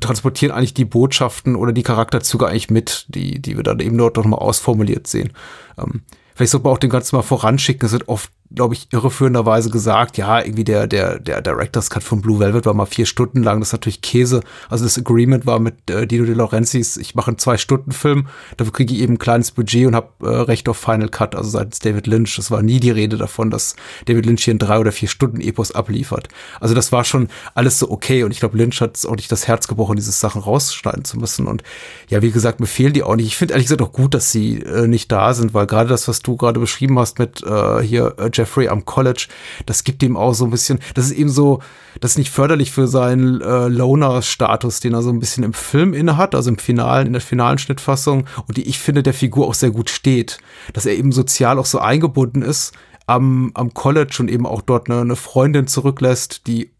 transportieren eigentlich die Botschaften oder die Charakterzüge eigentlich mit, die, die wir dann eben dort nochmal ausformuliert sehen. Ähm, vielleicht sollte man auch dem Ganzen mal voranschicken, es wird oft glaube ich, irreführenderweise gesagt, ja, irgendwie der, der, der Director's Cut von Blue Velvet war mal vier Stunden lang. Das ist natürlich Käse. Also das Agreement war mit äh, Dino De Laurentiis, ich mache einen Zwei-Stunden-Film, dafür kriege ich eben ein kleines Budget und habe äh, Recht auf Final Cut, also seitens David Lynch. Das war nie die Rede davon, dass David Lynch hier ein drei oder vier Stunden Epos abliefert. Also das war schon alles so okay und ich glaube, Lynch hat auch nicht das Herz gebrochen, diese Sachen rausschneiden zu müssen. Und ja, wie gesagt, mir fehlen die auch nicht. Ich finde ehrlich gesagt auch gut, dass sie äh, nicht da sind, weil gerade das, was du gerade beschrieben hast mit äh, hier äh, Jeffrey am College, das gibt ihm auch so ein bisschen, das ist eben so, das ist nicht förderlich für seinen äh, Loner-Status, den er so ein bisschen im Film inne hat, also im finalen, in der finalen Schnittfassung und die ich finde der Figur auch sehr gut steht, dass er eben sozial auch so eingebunden ist am, am College und eben auch dort eine, eine Freundin zurücklässt, die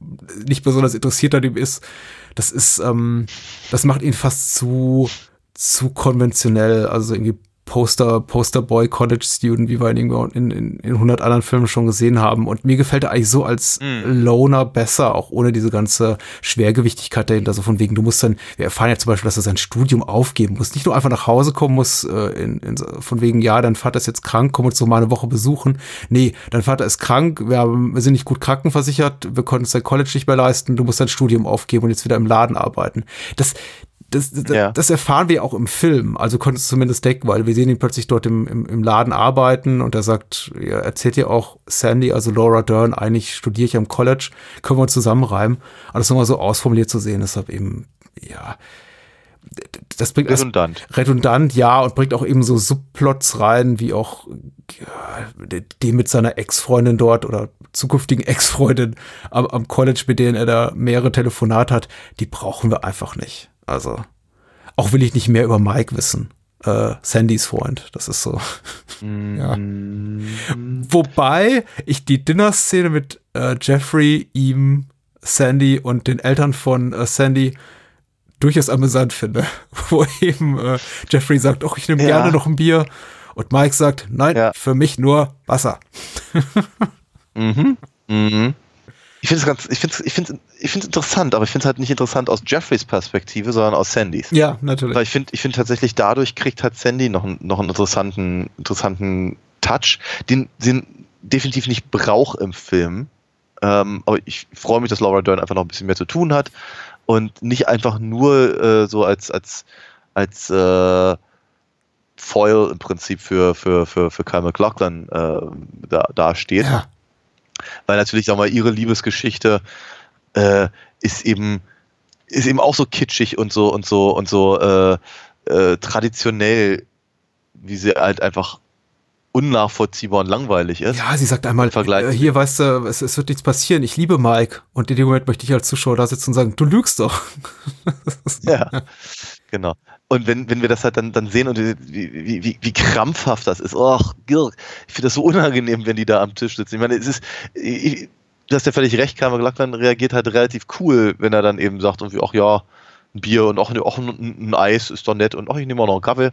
nicht besonders interessiert an ihm ist. Das ist, ähm, das macht ihn fast zu, zu konventionell, also irgendwie Poster, Posterboy College Student, wie wir ihn in, in, in 100 anderen Filmen schon gesehen haben. Und mir gefällt er eigentlich so als mm. Loner besser, auch ohne diese ganze Schwergewichtigkeit dahinter. So von wegen, du musst dann, wir erfahren ja zum Beispiel, dass er sein Studium aufgeben muss. Nicht nur einfach nach Hause kommen muss, äh, in, in, von wegen, ja, dein Vater ist jetzt krank, komm uns so mal eine Woche besuchen. Nee, dein Vater ist krank, wir, haben, wir sind nicht gut krankenversichert, wir konnten uns dein College nicht mehr leisten, du musst dein Studium aufgeben und jetzt wieder im Laden arbeiten. Das, das, das, ja. das, erfahren wir auch im Film. Also konnte es zumindest decken, weil wir sehen ihn plötzlich dort im, im, im Laden arbeiten und er sagt, er erzählt ja auch Sandy, also Laura Dern, eigentlich studiere ich am College, können wir uns zusammenreimen. Aber das nochmal so ausformuliert zu sehen, deshalb eben, ja, das bringt redundant. Das, redundant, ja, und bringt auch eben so Subplots rein, wie auch ja, dem mit seiner Ex-Freundin dort oder zukünftigen Ex-Freundin am, am College, mit denen er da mehrere Telefonate hat, die brauchen wir einfach nicht. Also, auch will ich nicht mehr über Mike wissen. Äh, Sandys Freund, das ist so. Ja. Wobei ich die Dinner-Szene mit äh, Jeffrey, ihm, Sandy und den Eltern von äh, Sandy durchaus amüsant finde. Wo eben äh, Jeffrey sagt, oh, ich nehme ja. gerne noch ein Bier. Und Mike sagt, nein, ja. für mich nur Wasser. mhm. Mhm. Ich finde es ganz, ich finde ich finde ich finde interessant, aber ich finde es halt nicht interessant aus Jeffreys Perspektive, sondern aus Sandys. Ja, natürlich. Weil ich finde, ich finde tatsächlich dadurch kriegt halt Sandy noch, noch einen interessanten, interessanten Touch, den, den definitiv nicht braucht im Film. Ähm, aber ich freue mich, dass Laura Dern einfach noch ein bisschen mehr zu tun hat und nicht einfach nur äh, so als, als, als äh, Foil im Prinzip für, für, für, für Kyle McLaughlin äh, da, da steht. Ja weil natürlich, sag mal, ihre Liebesgeschichte äh, ist eben ist eben auch so kitschig und so und so und so äh, äh, traditionell, wie sie halt einfach unnachvollziehbar und langweilig ist. Ja, sie sagt einmal, äh, hier weißt du, es, es, wird nichts passieren, ich liebe Mike. Und in dem Moment möchte ich als Zuschauer da sitzen und sagen, du lügst doch. ja, genau. Und wenn, wenn wir das halt dann, dann sehen und wie, wie, wie, wie krampfhaft das ist, oh, Girk, ich finde das so unangenehm, wenn die da am Tisch sitzen. Ich meine, es ist, ich, du hast ja völlig recht, Karma Glackman reagiert halt relativ cool, wenn er dann eben sagt, irgendwie, ach ja, ein Bier und auch, auch ein, ein, Eis ist doch nett und ach, ich nehme auch noch einen Kaffee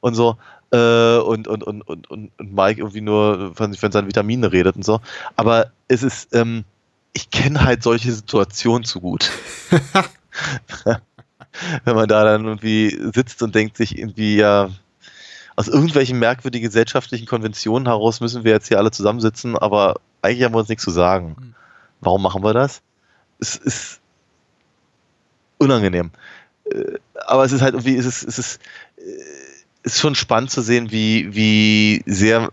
und so. Äh, und, und, und, und, und Mike irgendwie nur von, von seinen Vitaminen redet und so. Aber es ist, ähm, ich kenne halt solche Situationen zu gut. wenn man da dann irgendwie sitzt und denkt sich irgendwie, ja, aus irgendwelchen merkwürdigen gesellschaftlichen Konventionen heraus müssen wir jetzt hier alle zusammensitzen, aber eigentlich haben wir uns nichts zu sagen. Hm. Warum machen wir das? Es ist unangenehm. Äh, aber es ist halt irgendwie, es ist, es ist, äh, es ist schon spannend zu sehen, wie, wie sehr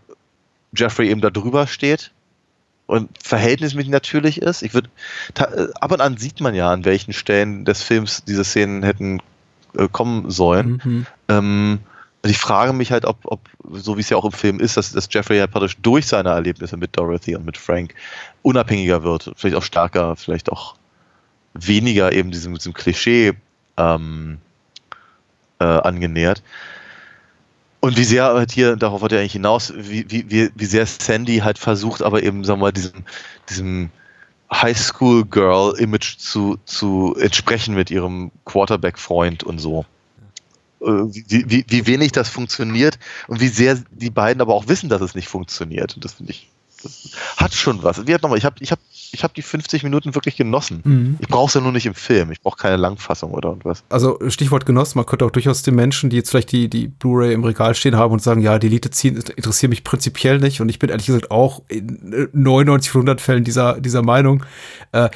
Jeffrey eben da drüber steht und verhältnismäßig natürlich ist. Ich würde äh, ab und an sieht man ja, an welchen Stellen des Films diese Szenen hätten äh, kommen sollen. Mhm. Ähm, ich frage mich halt, ob, ob so wie es ja auch im Film ist, dass, dass Jeffrey halt praktisch durch seine Erlebnisse mit Dorothy und mit Frank unabhängiger wird, vielleicht auch stärker, vielleicht auch weniger eben diesem, diesem Klischee ähm, äh, angenähert. Und wie sehr halt hier, darauf wollte er eigentlich hinaus, wie, wie, wie sehr Sandy halt versucht, aber eben, sagen wir mal, diesem, diesem Highschool-Girl-Image zu, zu entsprechen mit ihrem Quarterback-Freund und so. Äh, wie, wie, wie wenig das funktioniert und wie sehr die beiden aber auch wissen, dass es nicht funktioniert. Und das finde ich, das hat schon was. Wie hat nochmal, ich habe ich hab ich habe die 50 Minuten wirklich genossen. Mhm. Ich brauche es ja nur nicht im Film. Ich brauche keine Langfassung oder irgendwas. Also Stichwort genossen, man könnte auch durchaus den Menschen, die jetzt vielleicht die, die Blu-ray im Regal stehen haben und sagen, ja, die Elite ziehen interessieren mich prinzipiell nicht. Und ich bin ehrlich gesagt auch in 99 von 100 Fällen dieser, dieser Meinung. Äh,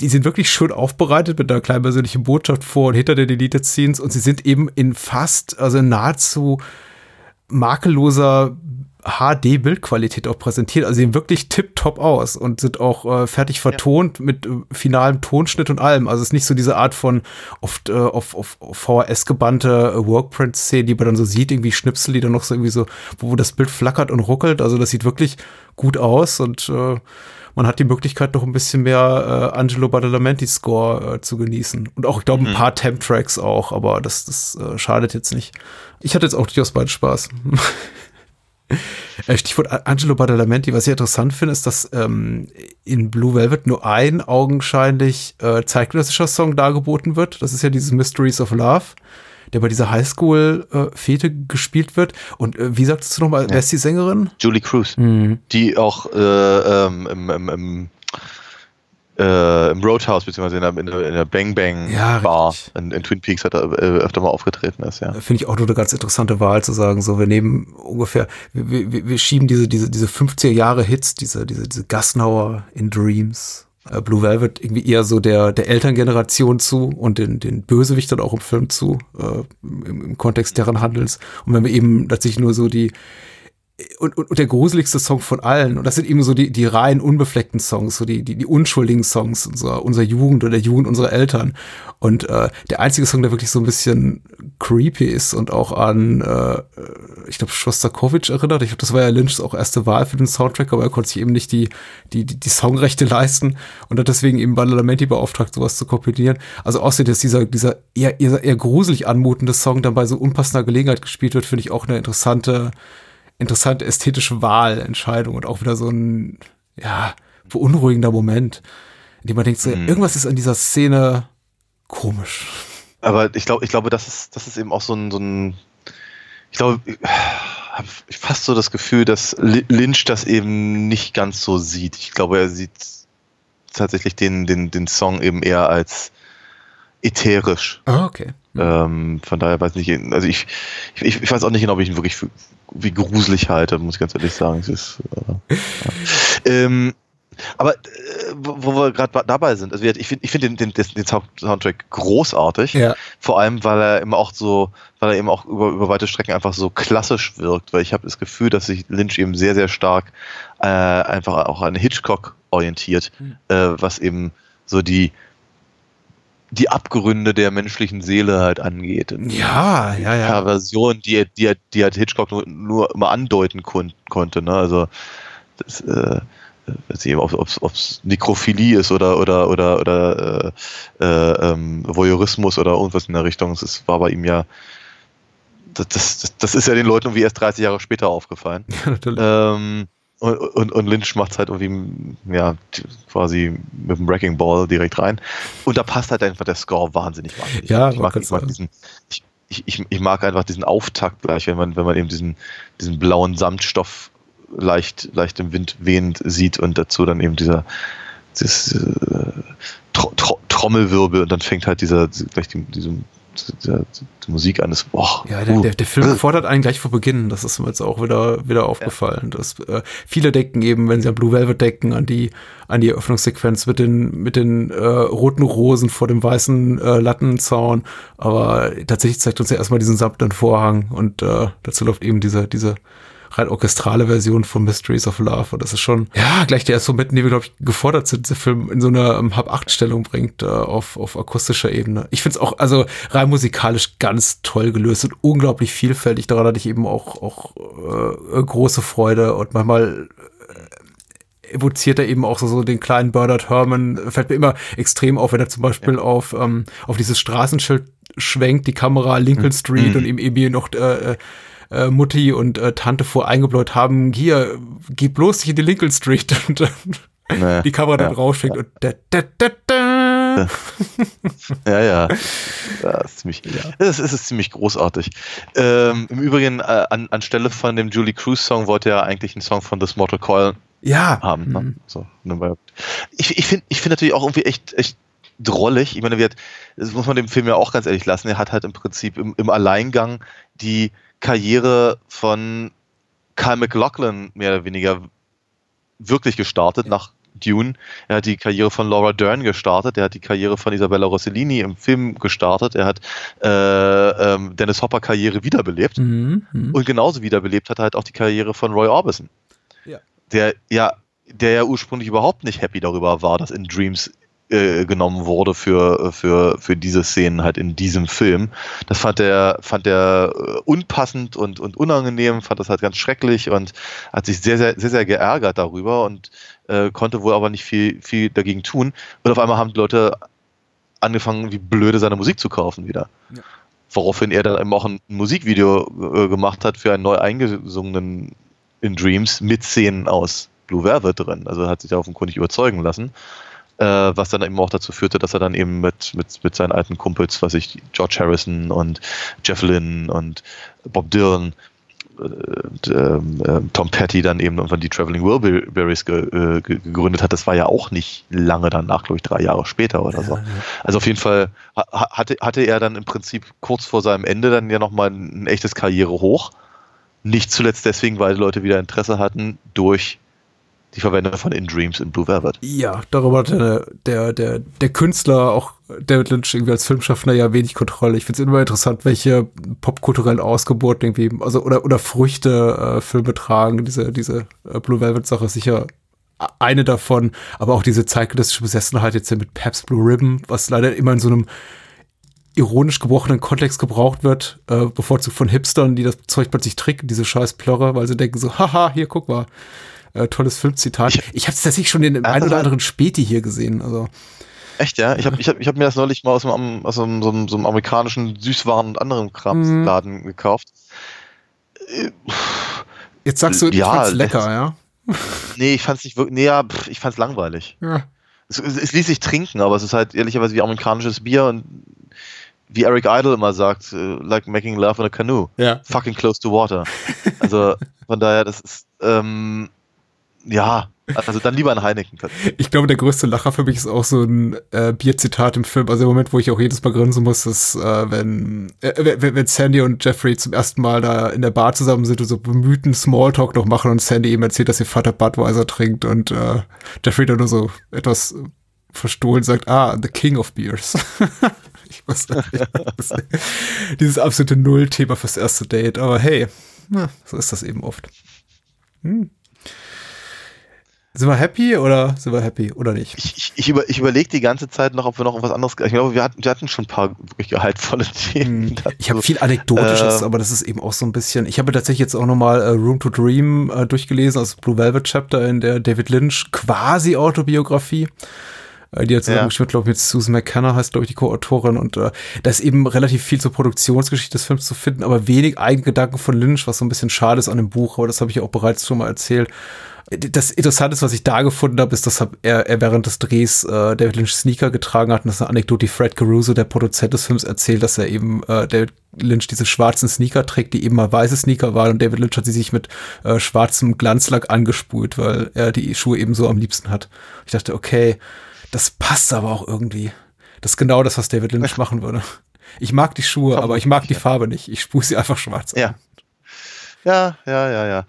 die sind wirklich schön aufbereitet mit einer kleinen persönlichen Botschaft vor und hinter den Elite Scenes und sie sind eben in fast, also in nahezu makelloser HD-Bildqualität auch präsentiert. Also sehen wirklich tipptopp aus und sind auch äh, fertig vertont ja. mit äh, finalem Tonschnitt und allem. Also es ist nicht so diese Art von oft äh, auf, auf, auf VHS gebannte äh, Workprint-Szene, die man dann so sieht, irgendwie Schnipsel, die dann noch so irgendwie so, wo, wo das Bild flackert und ruckelt. Also das sieht wirklich gut aus und äh, man hat die Möglichkeit, noch ein bisschen mehr äh, Angelo Badalamenti-Score äh, zu genießen. Und auch, ich glaube, ein mhm. paar Temp-Tracks auch, aber das, das äh, schadet jetzt nicht. Ich hatte jetzt auch durchaus beide Spaß. Äh, Stichwort Angelo Badalamenti, was ich interessant finde, ist, dass ähm, in Blue Velvet nur ein augenscheinlich äh, zeitgenössischer Song dargeboten wird. Das ist ja dieses Mysteries of Love, der bei dieser Highschool-Fete äh, gespielt wird. Und äh, wie sagtest du nochmal, ja. wer ist die Sängerin? Julie Cruz, mhm. die auch äh, ähm, im, im, im äh, im Roadhouse, beziehungsweise in der, in der, Bang Bang ja, Bar in, in, Twin Peaks hat er äh, öfter mal aufgetreten ist, ja. Finde ich auch nur eine ganz interessante Wahl zu sagen, so, wir nehmen ungefähr, wir, wir, wir schieben diese, diese, diese 50er Jahre Hits, diese, diese, diese Gasnauer in Dreams, äh, Blue Velvet irgendwie eher so der, der Elterngeneration zu und den, den Bösewichtern auch im Film zu, äh, im, im Kontext deren Handels. Und wenn wir eben tatsächlich nur so die, und, und, und der gruseligste Song von allen. Und das sind eben so die, die rein unbefleckten Songs, so die, die, die unschuldigen Songs unserer, unserer Jugend oder der Jugend unserer Eltern. Und äh, der einzige Song, der wirklich so ein bisschen creepy ist und auch an, äh, ich glaube, Shostakovich erinnert. Ich glaube, das war ja Lynchs auch erste Wahl für den Soundtrack, aber er konnte sich eben nicht die, die, die, die Songrechte leisten und hat deswegen eben Badalamenti beauftragt, sowas zu kompilieren. Also außerdem, dass dieser, dieser eher, eher, eher gruselig anmutende Song dann bei so unpassender Gelegenheit gespielt wird, finde ich auch eine interessante interessante ästhetische Wahlentscheidung und auch wieder so ein, ja, beunruhigender Moment, in dem man denkt, so, mhm. irgendwas ist an dieser Szene komisch. Aber ich glaube, ich glaube, das ist, das ist eben auch so ein, so ein ich glaube, ich habe fast so das Gefühl, dass Lynch das eben nicht ganz so sieht. Ich glaube, er sieht tatsächlich den, den, den Song eben eher als ätherisch. Ah, okay. Mhm. Ähm, von daher weiß ich nicht, also ich, ich, ich weiß auch nicht genau, ob ich ihn wirklich für, wie gruselig halte, muss ich ganz ehrlich sagen. Es ist, äh, ja. ähm, aber äh, wo wir gerade dabei sind, also ich finde ich find den, den, den Soundtrack großartig, ja. vor allem weil er immer auch so, weil er eben auch über, über weite Strecken einfach so klassisch wirkt, weil ich habe das Gefühl, dass sich Lynch eben sehr, sehr stark äh, einfach auch an Hitchcock orientiert, mhm. äh, was eben so die, die Abgründe der menschlichen Seele halt angeht. ja, ja, ja. Perversion, die, die, die halt Hitchcock nur, nur immer andeuten kon konnte. Ne? Also, das, äh, weiß nicht, ob es Nekrophilie ist oder oder oder oder äh, äh, ähm, Voyeurismus oder irgendwas in der Richtung. Das war bei ihm ja das, das, das ist ja den Leuten irgendwie erst 30 Jahre später aufgefallen. Ja, natürlich. Ähm, und, und, und Lynch macht es halt irgendwie, ja, quasi mit dem Wrecking Ball direkt rein. Und da passt halt einfach der Score wahnsinnig wahnsinnig. Ja, ich mag, ich mag diesen, ich, ich, ich mag einfach diesen Auftakt gleich, wenn man, wenn man eben diesen, diesen blauen Samtstoff leicht, leicht im Wind wehend sieht und dazu dann eben dieser, dieses, äh, Tro Tro Trommelwirbel und dann fängt halt dieser, gleich die, diese die, die Musik eines, boah. Ja, der, uh. der, der, Film fordert einen gleich vor Beginn, das ist mir jetzt auch wieder, wieder aufgefallen. Ja. Dass, äh, viele denken eben, wenn sie an Blue Velvet denken, an die, an die Eröffnungssequenz mit den, mit den äh, roten Rosen vor dem weißen äh, Lattenzaun, aber tatsächlich zeigt uns ja erstmal diesen samtenen Vorhang und äh, dazu läuft eben diese, diese rein orchestrale Version von Mysteries of Love. Und das ist schon, ja, gleich der erste Moment, in dem wir, glaube ich, gefordert sind, der Film in so einer um, Hab-Acht-Stellung bringt, äh, auf, auf akustischer Ebene. Ich finde es auch, also rein musikalisch ganz toll gelöst und unglaublich vielfältig. Daran hatte ich eben auch, auch äh, große Freude und manchmal äh, evoziert er eben auch so, so den kleinen Bernard Herman, fällt mir immer extrem auf, wenn er zum Beispiel ja. auf, ähm, auf dieses Straßenschild schwenkt, die Kamera Lincoln Street mhm. und ihm eben noch äh, äh Mutti und äh, Tante voreingebläut haben, hier, geh bloß nicht in die Lincoln Street und nee, die Kamera dann ja, rausschickt ja. und da, da, da, da. ja, ja. Das ist ziemlich, ja. Das ist, ist ziemlich großartig. Ähm, Im Übrigen, äh, an, anstelle von dem Julie Cruise Song wollte er eigentlich einen Song von The Mortal Coil ja. haben. Ne? Mhm. So, ne, ich ich finde ich find natürlich auch irgendwie echt, echt drollig. Ich meine, wird, das muss man dem Film ja auch ganz ehrlich lassen. Er hat halt im Prinzip im, im Alleingang die Karriere von Kyle McLaughlin mehr oder weniger wirklich gestartet, nach Dune. Er hat die Karriere von Laura Dern gestartet. Er hat die Karriere von Isabella Rossellini im Film gestartet. Er hat äh, ähm, Dennis Hopper Karriere wiederbelebt. Mhm. Mhm. Und genauso wiederbelebt hat er halt auch die Karriere von Roy Orbison. Ja. Der ja, der ja ursprünglich überhaupt nicht happy darüber war, dass in Dreams äh, genommen wurde für, für, für diese Szenen halt in diesem Film. Das fand er, fand er äh, unpassend und, und unangenehm, fand das halt ganz schrecklich und hat sich sehr, sehr, sehr, sehr geärgert darüber und äh, konnte wohl aber nicht viel, viel dagegen tun. Und auf einmal haben die Leute angefangen, wie blöde seine Musik zu kaufen wieder. Ja. Woraufhin er dann eben auch ein Musikvideo äh, gemacht hat für einen neu eingesungenen In Dreams mit Szenen aus Blue Velvet drin. Also hat sich da offenkundig überzeugen lassen äh, was dann eben auch dazu führte, dass er dann eben mit, mit, mit seinen alten Kumpels, was ich, George Harrison und Jeff Lynne und Bob Dylan, äh, äh, Tom Petty dann eben irgendwann die Traveling Wilburys ge, äh, gegründet hat. Das war ja auch nicht lange danach, glaube ich, drei Jahre später oder so. Ja, ja. Also auf jeden Fall ha hatte, hatte er dann im Prinzip kurz vor seinem Ende dann ja nochmal ein, ein echtes Karrierehoch. Nicht zuletzt deswegen, weil die Leute wieder Interesse hatten durch die Verwendung von In Dreams in Blue Velvet. Ja, darüber hat der, der, der, Künstler, auch David Lynch, irgendwie als Filmschaffender ja wenig Kontrolle. Ich finde es immer interessant, welche popkulturellen Ausgeburten irgendwie, also oder, oder Früchte äh, Filme tragen. Diese, diese äh, Blue Velvet-Sache ist sicher eine davon, aber auch diese zeitgenössische Besessenheit jetzt mit Pabst Blue Ribbon, was leider immer in so einem ironisch gebrochenen Kontext gebraucht wird, äh, bevorzugt von Hipstern, die das Zeug plötzlich tricken, diese scheiß Plörrer, weil sie denken so, haha, hier, guck mal, äh, tolles Filmzitat. Ich, ich habe es tatsächlich schon in dem einen oder anderen Späti hier gesehen. Also Echt, ja? Ich habe ich hab, ich hab mir das neulich mal aus, dem, aus einem, so, einem, so einem amerikanischen Süßwaren- und anderen Kramsladen mhm. gekauft. Jetzt sagst du, ja, ich fand's lecker, ja? Nee, ich fand's nicht wirklich, nee, ja, pff, ich fand's langweilig. Ja. Es, es, es ließ sich trinken, aber es ist halt ehrlicherweise wie amerikanisches Bier und wie Eric Idle immer sagt, uh, like making love in a canoe. Ja. Fucking close to water. Also von daher, das ist, ähm, ja, also dann lieber ein Heineken. Ich glaube, der größte Lacher für mich ist auch so ein äh, Bierzitat im Film. Also der Moment, wo ich auch jedes Mal grinsen muss, ist, äh, wenn, äh, wenn, wenn Sandy und Jeffrey zum ersten Mal da in der Bar zusammen sind und so bemühten Smalltalk noch machen und Sandy eben erzählt, dass ihr Vater Budweiser trinkt und äh, Jeffrey dann nur so etwas verstohlen sagt, ah, the king of beers. ich nicht. Dieses absolute Null-Thema fürs erste Date. Aber hey, na, so ist das eben oft. Hm. Sind wir happy oder sind wir happy oder nicht? Ich, ich, ich, über, ich überlege die ganze Zeit noch, ob wir noch was anderes. Ich glaube, wir hatten, wir hatten schon ein paar wirklich gehaltvolle Themen. Hm. Ich habe viel Anekdotisches, äh, aber das ist eben auch so ein bisschen. Ich habe tatsächlich jetzt auch nochmal äh, Room to Dream äh, durchgelesen, also Blue Velvet Chapter in der David Lynch quasi Autobiografie. Äh, die hat zusammengeschrieben, ja. glaube ich, mit Susan McKenna heißt, glaube ich, die Co-Autorin. Und äh, da ist eben relativ viel zur Produktionsgeschichte des Films zu finden, aber wenig Eigengedanken von Lynch, was so ein bisschen schade ist an dem Buch, aber das habe ich auch bereits schon mal erzählt. Das Interessante, was ich da gefunden habe, ist, dass er, er während des Drehs äh, David Lynch Sneaker getragen hat. Und das ist eine Anekdote, die Fred Caruso, der Produzent des Films, erzählt, dass er eben äh, David Lynch diese schwarzen Sneaker trägt, die eben mal weiße Sneaker waren. Und David Lynch hat sie sich mit äh, schwarzem Glanzlack angespult, weil er die Schuhe eben so am liebsten hat. Ich dachte, okay, das passt aber auch irgendwie. Das ist genau das, was David Lynch machen würde. Ich mag die Schuhe, aber ich mag die Farbe nicht. Ich spule sie einfach schwarz an. Ja. Ja, ja, ja, ja.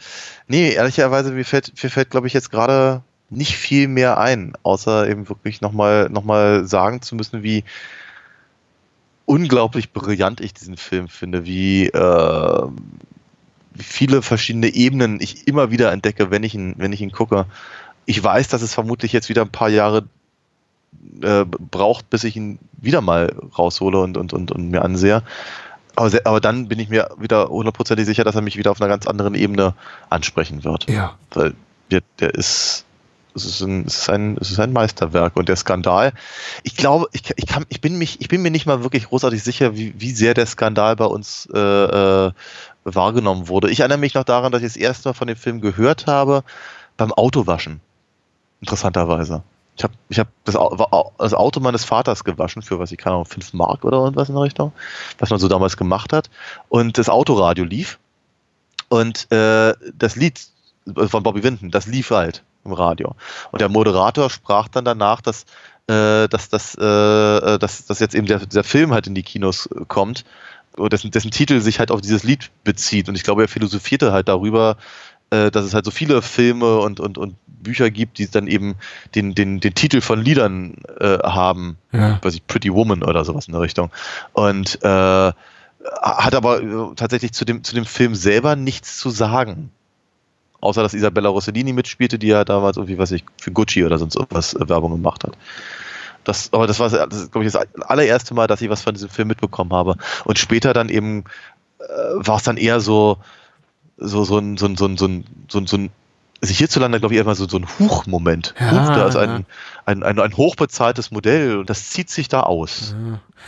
Nee, ehrlicherweise, mir fällt, mir fällt glaube ich, jetzt gerade nicht viel mehr ein, außer eben wirklich nochmal noch mal sagen zu müssen, wie unglaublich brillant ich diesen Film finde, wie, äh, wie viele verschiedene Ebenen ich immer wieder entdecke, wenn ich ihn, wenn ich ihn gucke. Ich weiß, dass es vermutlich jetzt wieder ein paar Jahre äh, braucht, bis ich ihn wieder mal raushole und, und, und, und mir ansehe. Aber, aber dann bin ich mir wieder hundertprozentig sicher, dass er mich wieder auf einer ganz anderen Ebene ansprechen wird. Ja. Weil der, der ist, es ist, ein, es, ist ein, es ist ein Meisterwerk. Und der Skandal, ich glaube, ich, ich, kann, ich, bin, mich, ich bin mir nicht mal wirklich großartig sicher, wie, wie sehr der Skandal bei uns äh, äh, wahrgenommen wurde. Ich erinnere mich noch daran, dass ich das erste Mal von dem Film gehört habe beim Autowaschen. Interessanterweise. Ich habe ich hab das, das, Auto meines Vaters gewaschen für, was ich kann, 5 Mark oder irgendwas in der Richtung, was man so damals gemacht hat. Und das Autoradio lief. Und äh, das Lied von Bobby Winton, das lief halt im Radio. Und der Moderator sprach dann danach, dass, äh, dass, dass, äh, dass, dass jetzt eben der, der Film halt in die Kinos kommt, dessen, dessen Titel sich halt auf dieses Lied bezieht. Und ich glaube, er philosophierte halt darüber, äh, dass es halt so viele Filme und, und, und Bücher gibt, die dann eben den, den, den Titel von Liedern äh, haben. Ja. Weiß ich, Pretty Woman oder sowas in der Richtung. Und äh, hat aber äh, tatsächlich zu dem, zu dem Film selber nichts zu sagen. Außer dass Isabella Rossellini mitspielte, die ja damals irgendwie, weiß ich, für Gucci oder sonst irgendwas äh, Werbung gemacht hat. Das, aber das war, das, glaube ich, das allererste Mal, dass ich was von diesem Film mitbekommen habe. Und später dann eben äh, war es dann eher so, so, so ein, so ein, so ein, so ein, so ein, so ein also hierzulande, glaube ich, immer so, so ein Huch-Moment. Ja, Huch, da ist ja. ein, ein, ein, ein hochbezahltes Modell und das zieht sich da aus.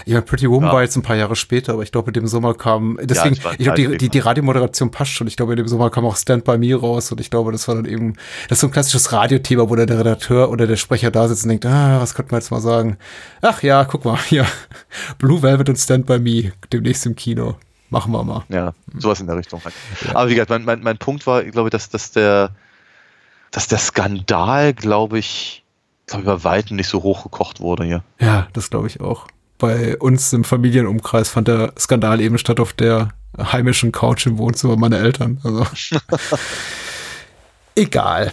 Ja, Pretty Woman Ja. war jetzt ein paar Jahre später, aber ich glaube, in dem Sommer kam, deswegen, ein ich glaube, die, die, die? Radiomoderation passt schon. Ich glaube, in dem Sommer kam auch Stand By Me raus und ich glaube, das war dann eben, das ist so ein klassisches Radiothema, wo dann der Redakteur oder der Sprecher da sitzt und denkt, ah, was könnte man jetzt mal sagen? Ach ja, guck mal, hier, Blue Velvet und Stand By Me, demnächst im Kino. Machen wir mal. Ja, sowas in der Richtung halt. Aber wie gesagt, mein, mein, mein Punkt war, ich glaube, dass, dass der, dass der Skandal, glaube ich, glaube ich, bei Weitem nicht so hochgekocht wurde hier. Ja, das glaube ich auch. Bei uns im Familienumkreis fand der Skandal eben statt auf der heimischen Couch im Wohnzimmer meiner Eltern. Also egal.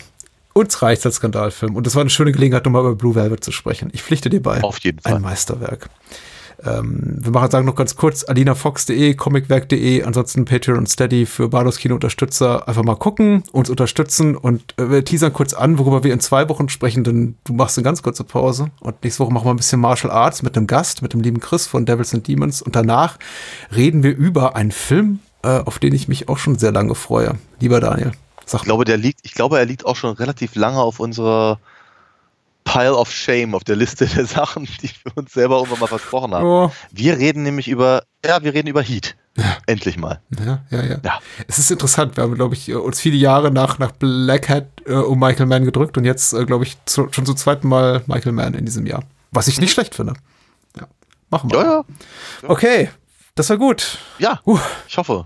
Uns reicht als Skandalfilm. Und das war eine schöne Gelegenheit, nochmal über Blue Velvet zu sprechen. Ich pflichte dir bei. Auf jeden Fall. Ein Meisterwerk. Ähm, wir machen sagen noch ganz kurz alinafox.de, comicwerk.de, ansonsten Patreon und Steady für Bados Kino Unterstützer. Einfach mal gucken, uns unterstützen und äh, wir teasern kurz an, worüber wir in zwei Wochen sprechen, denn du machst eine ganz kurze Pause und nächste Woche machen wir ein bisschen Martial Arts mit einem Gast, mit dem lieben Chris von Devils and Demons und danach reden wir über einen Film, äh, auf den ich mich auch schon sehr lange freue. Lieber Daniel, sag Ich glaube, der liegt, ich glaube, er liegt auch schon relativ lange auf unserer Pile of Shame, auf der Liste der Sachen, die wir uns selber irgendwann mal versprochen haben. Oh. Wir reden nämlich über, ja, wir reden über Heat. Endlich mal. Ja, ja, ja, Ja. Es ist interessant. Wir haben, glaube ich, uns viele Jahre nach, nach Black Hat äh, um Michael Mann gedrückt und jetzt, äh, glaube ich, zu, schon zum zweiten Mal Michael Mann in diesem Jahr. Was ich nicht schlecht finde. Ja. Machen wir. Ja, ja. Okay, das war gut. Ja, Uh. ich hoffe.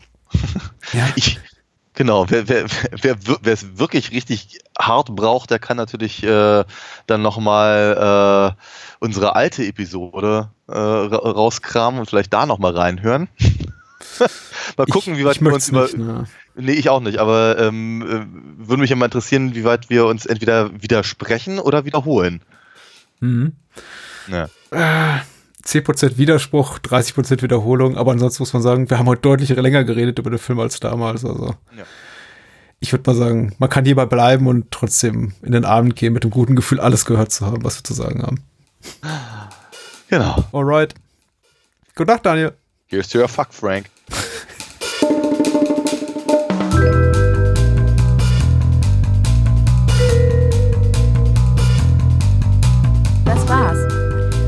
Ja. Ich, genau, wer, wer, wer, wer es wirklich richtig hart braucht, der kann natürlich äh, dann nochmal äh, unsere alte Episode äh, ra rauskramen und vielleicht da nochmal reinhören. mal gucken, ich, wie weit wir uns über. nicht, ne. Nee, ich auch nicht, aber ähm, äh, würde mich ja mal interessieren, wie weit wir uns entweder widersprechen oder wiederholen. Mhm. Ja. 10% Widerspruch, 30% Wiederholung, aber ansonsten muss man sagen, wir haben heute deutlich länger geredet über den Film als damals. Also Ja. ich würde mal sagen, man kann hierbei bleiben und trotzdem in den Abend gehen mit dem guten Gefühl, alles gehört zu haben, was wir zu sagen haben. Genau. Alright. Gute Nacht, Daniel. Here's to your fuck, Frank.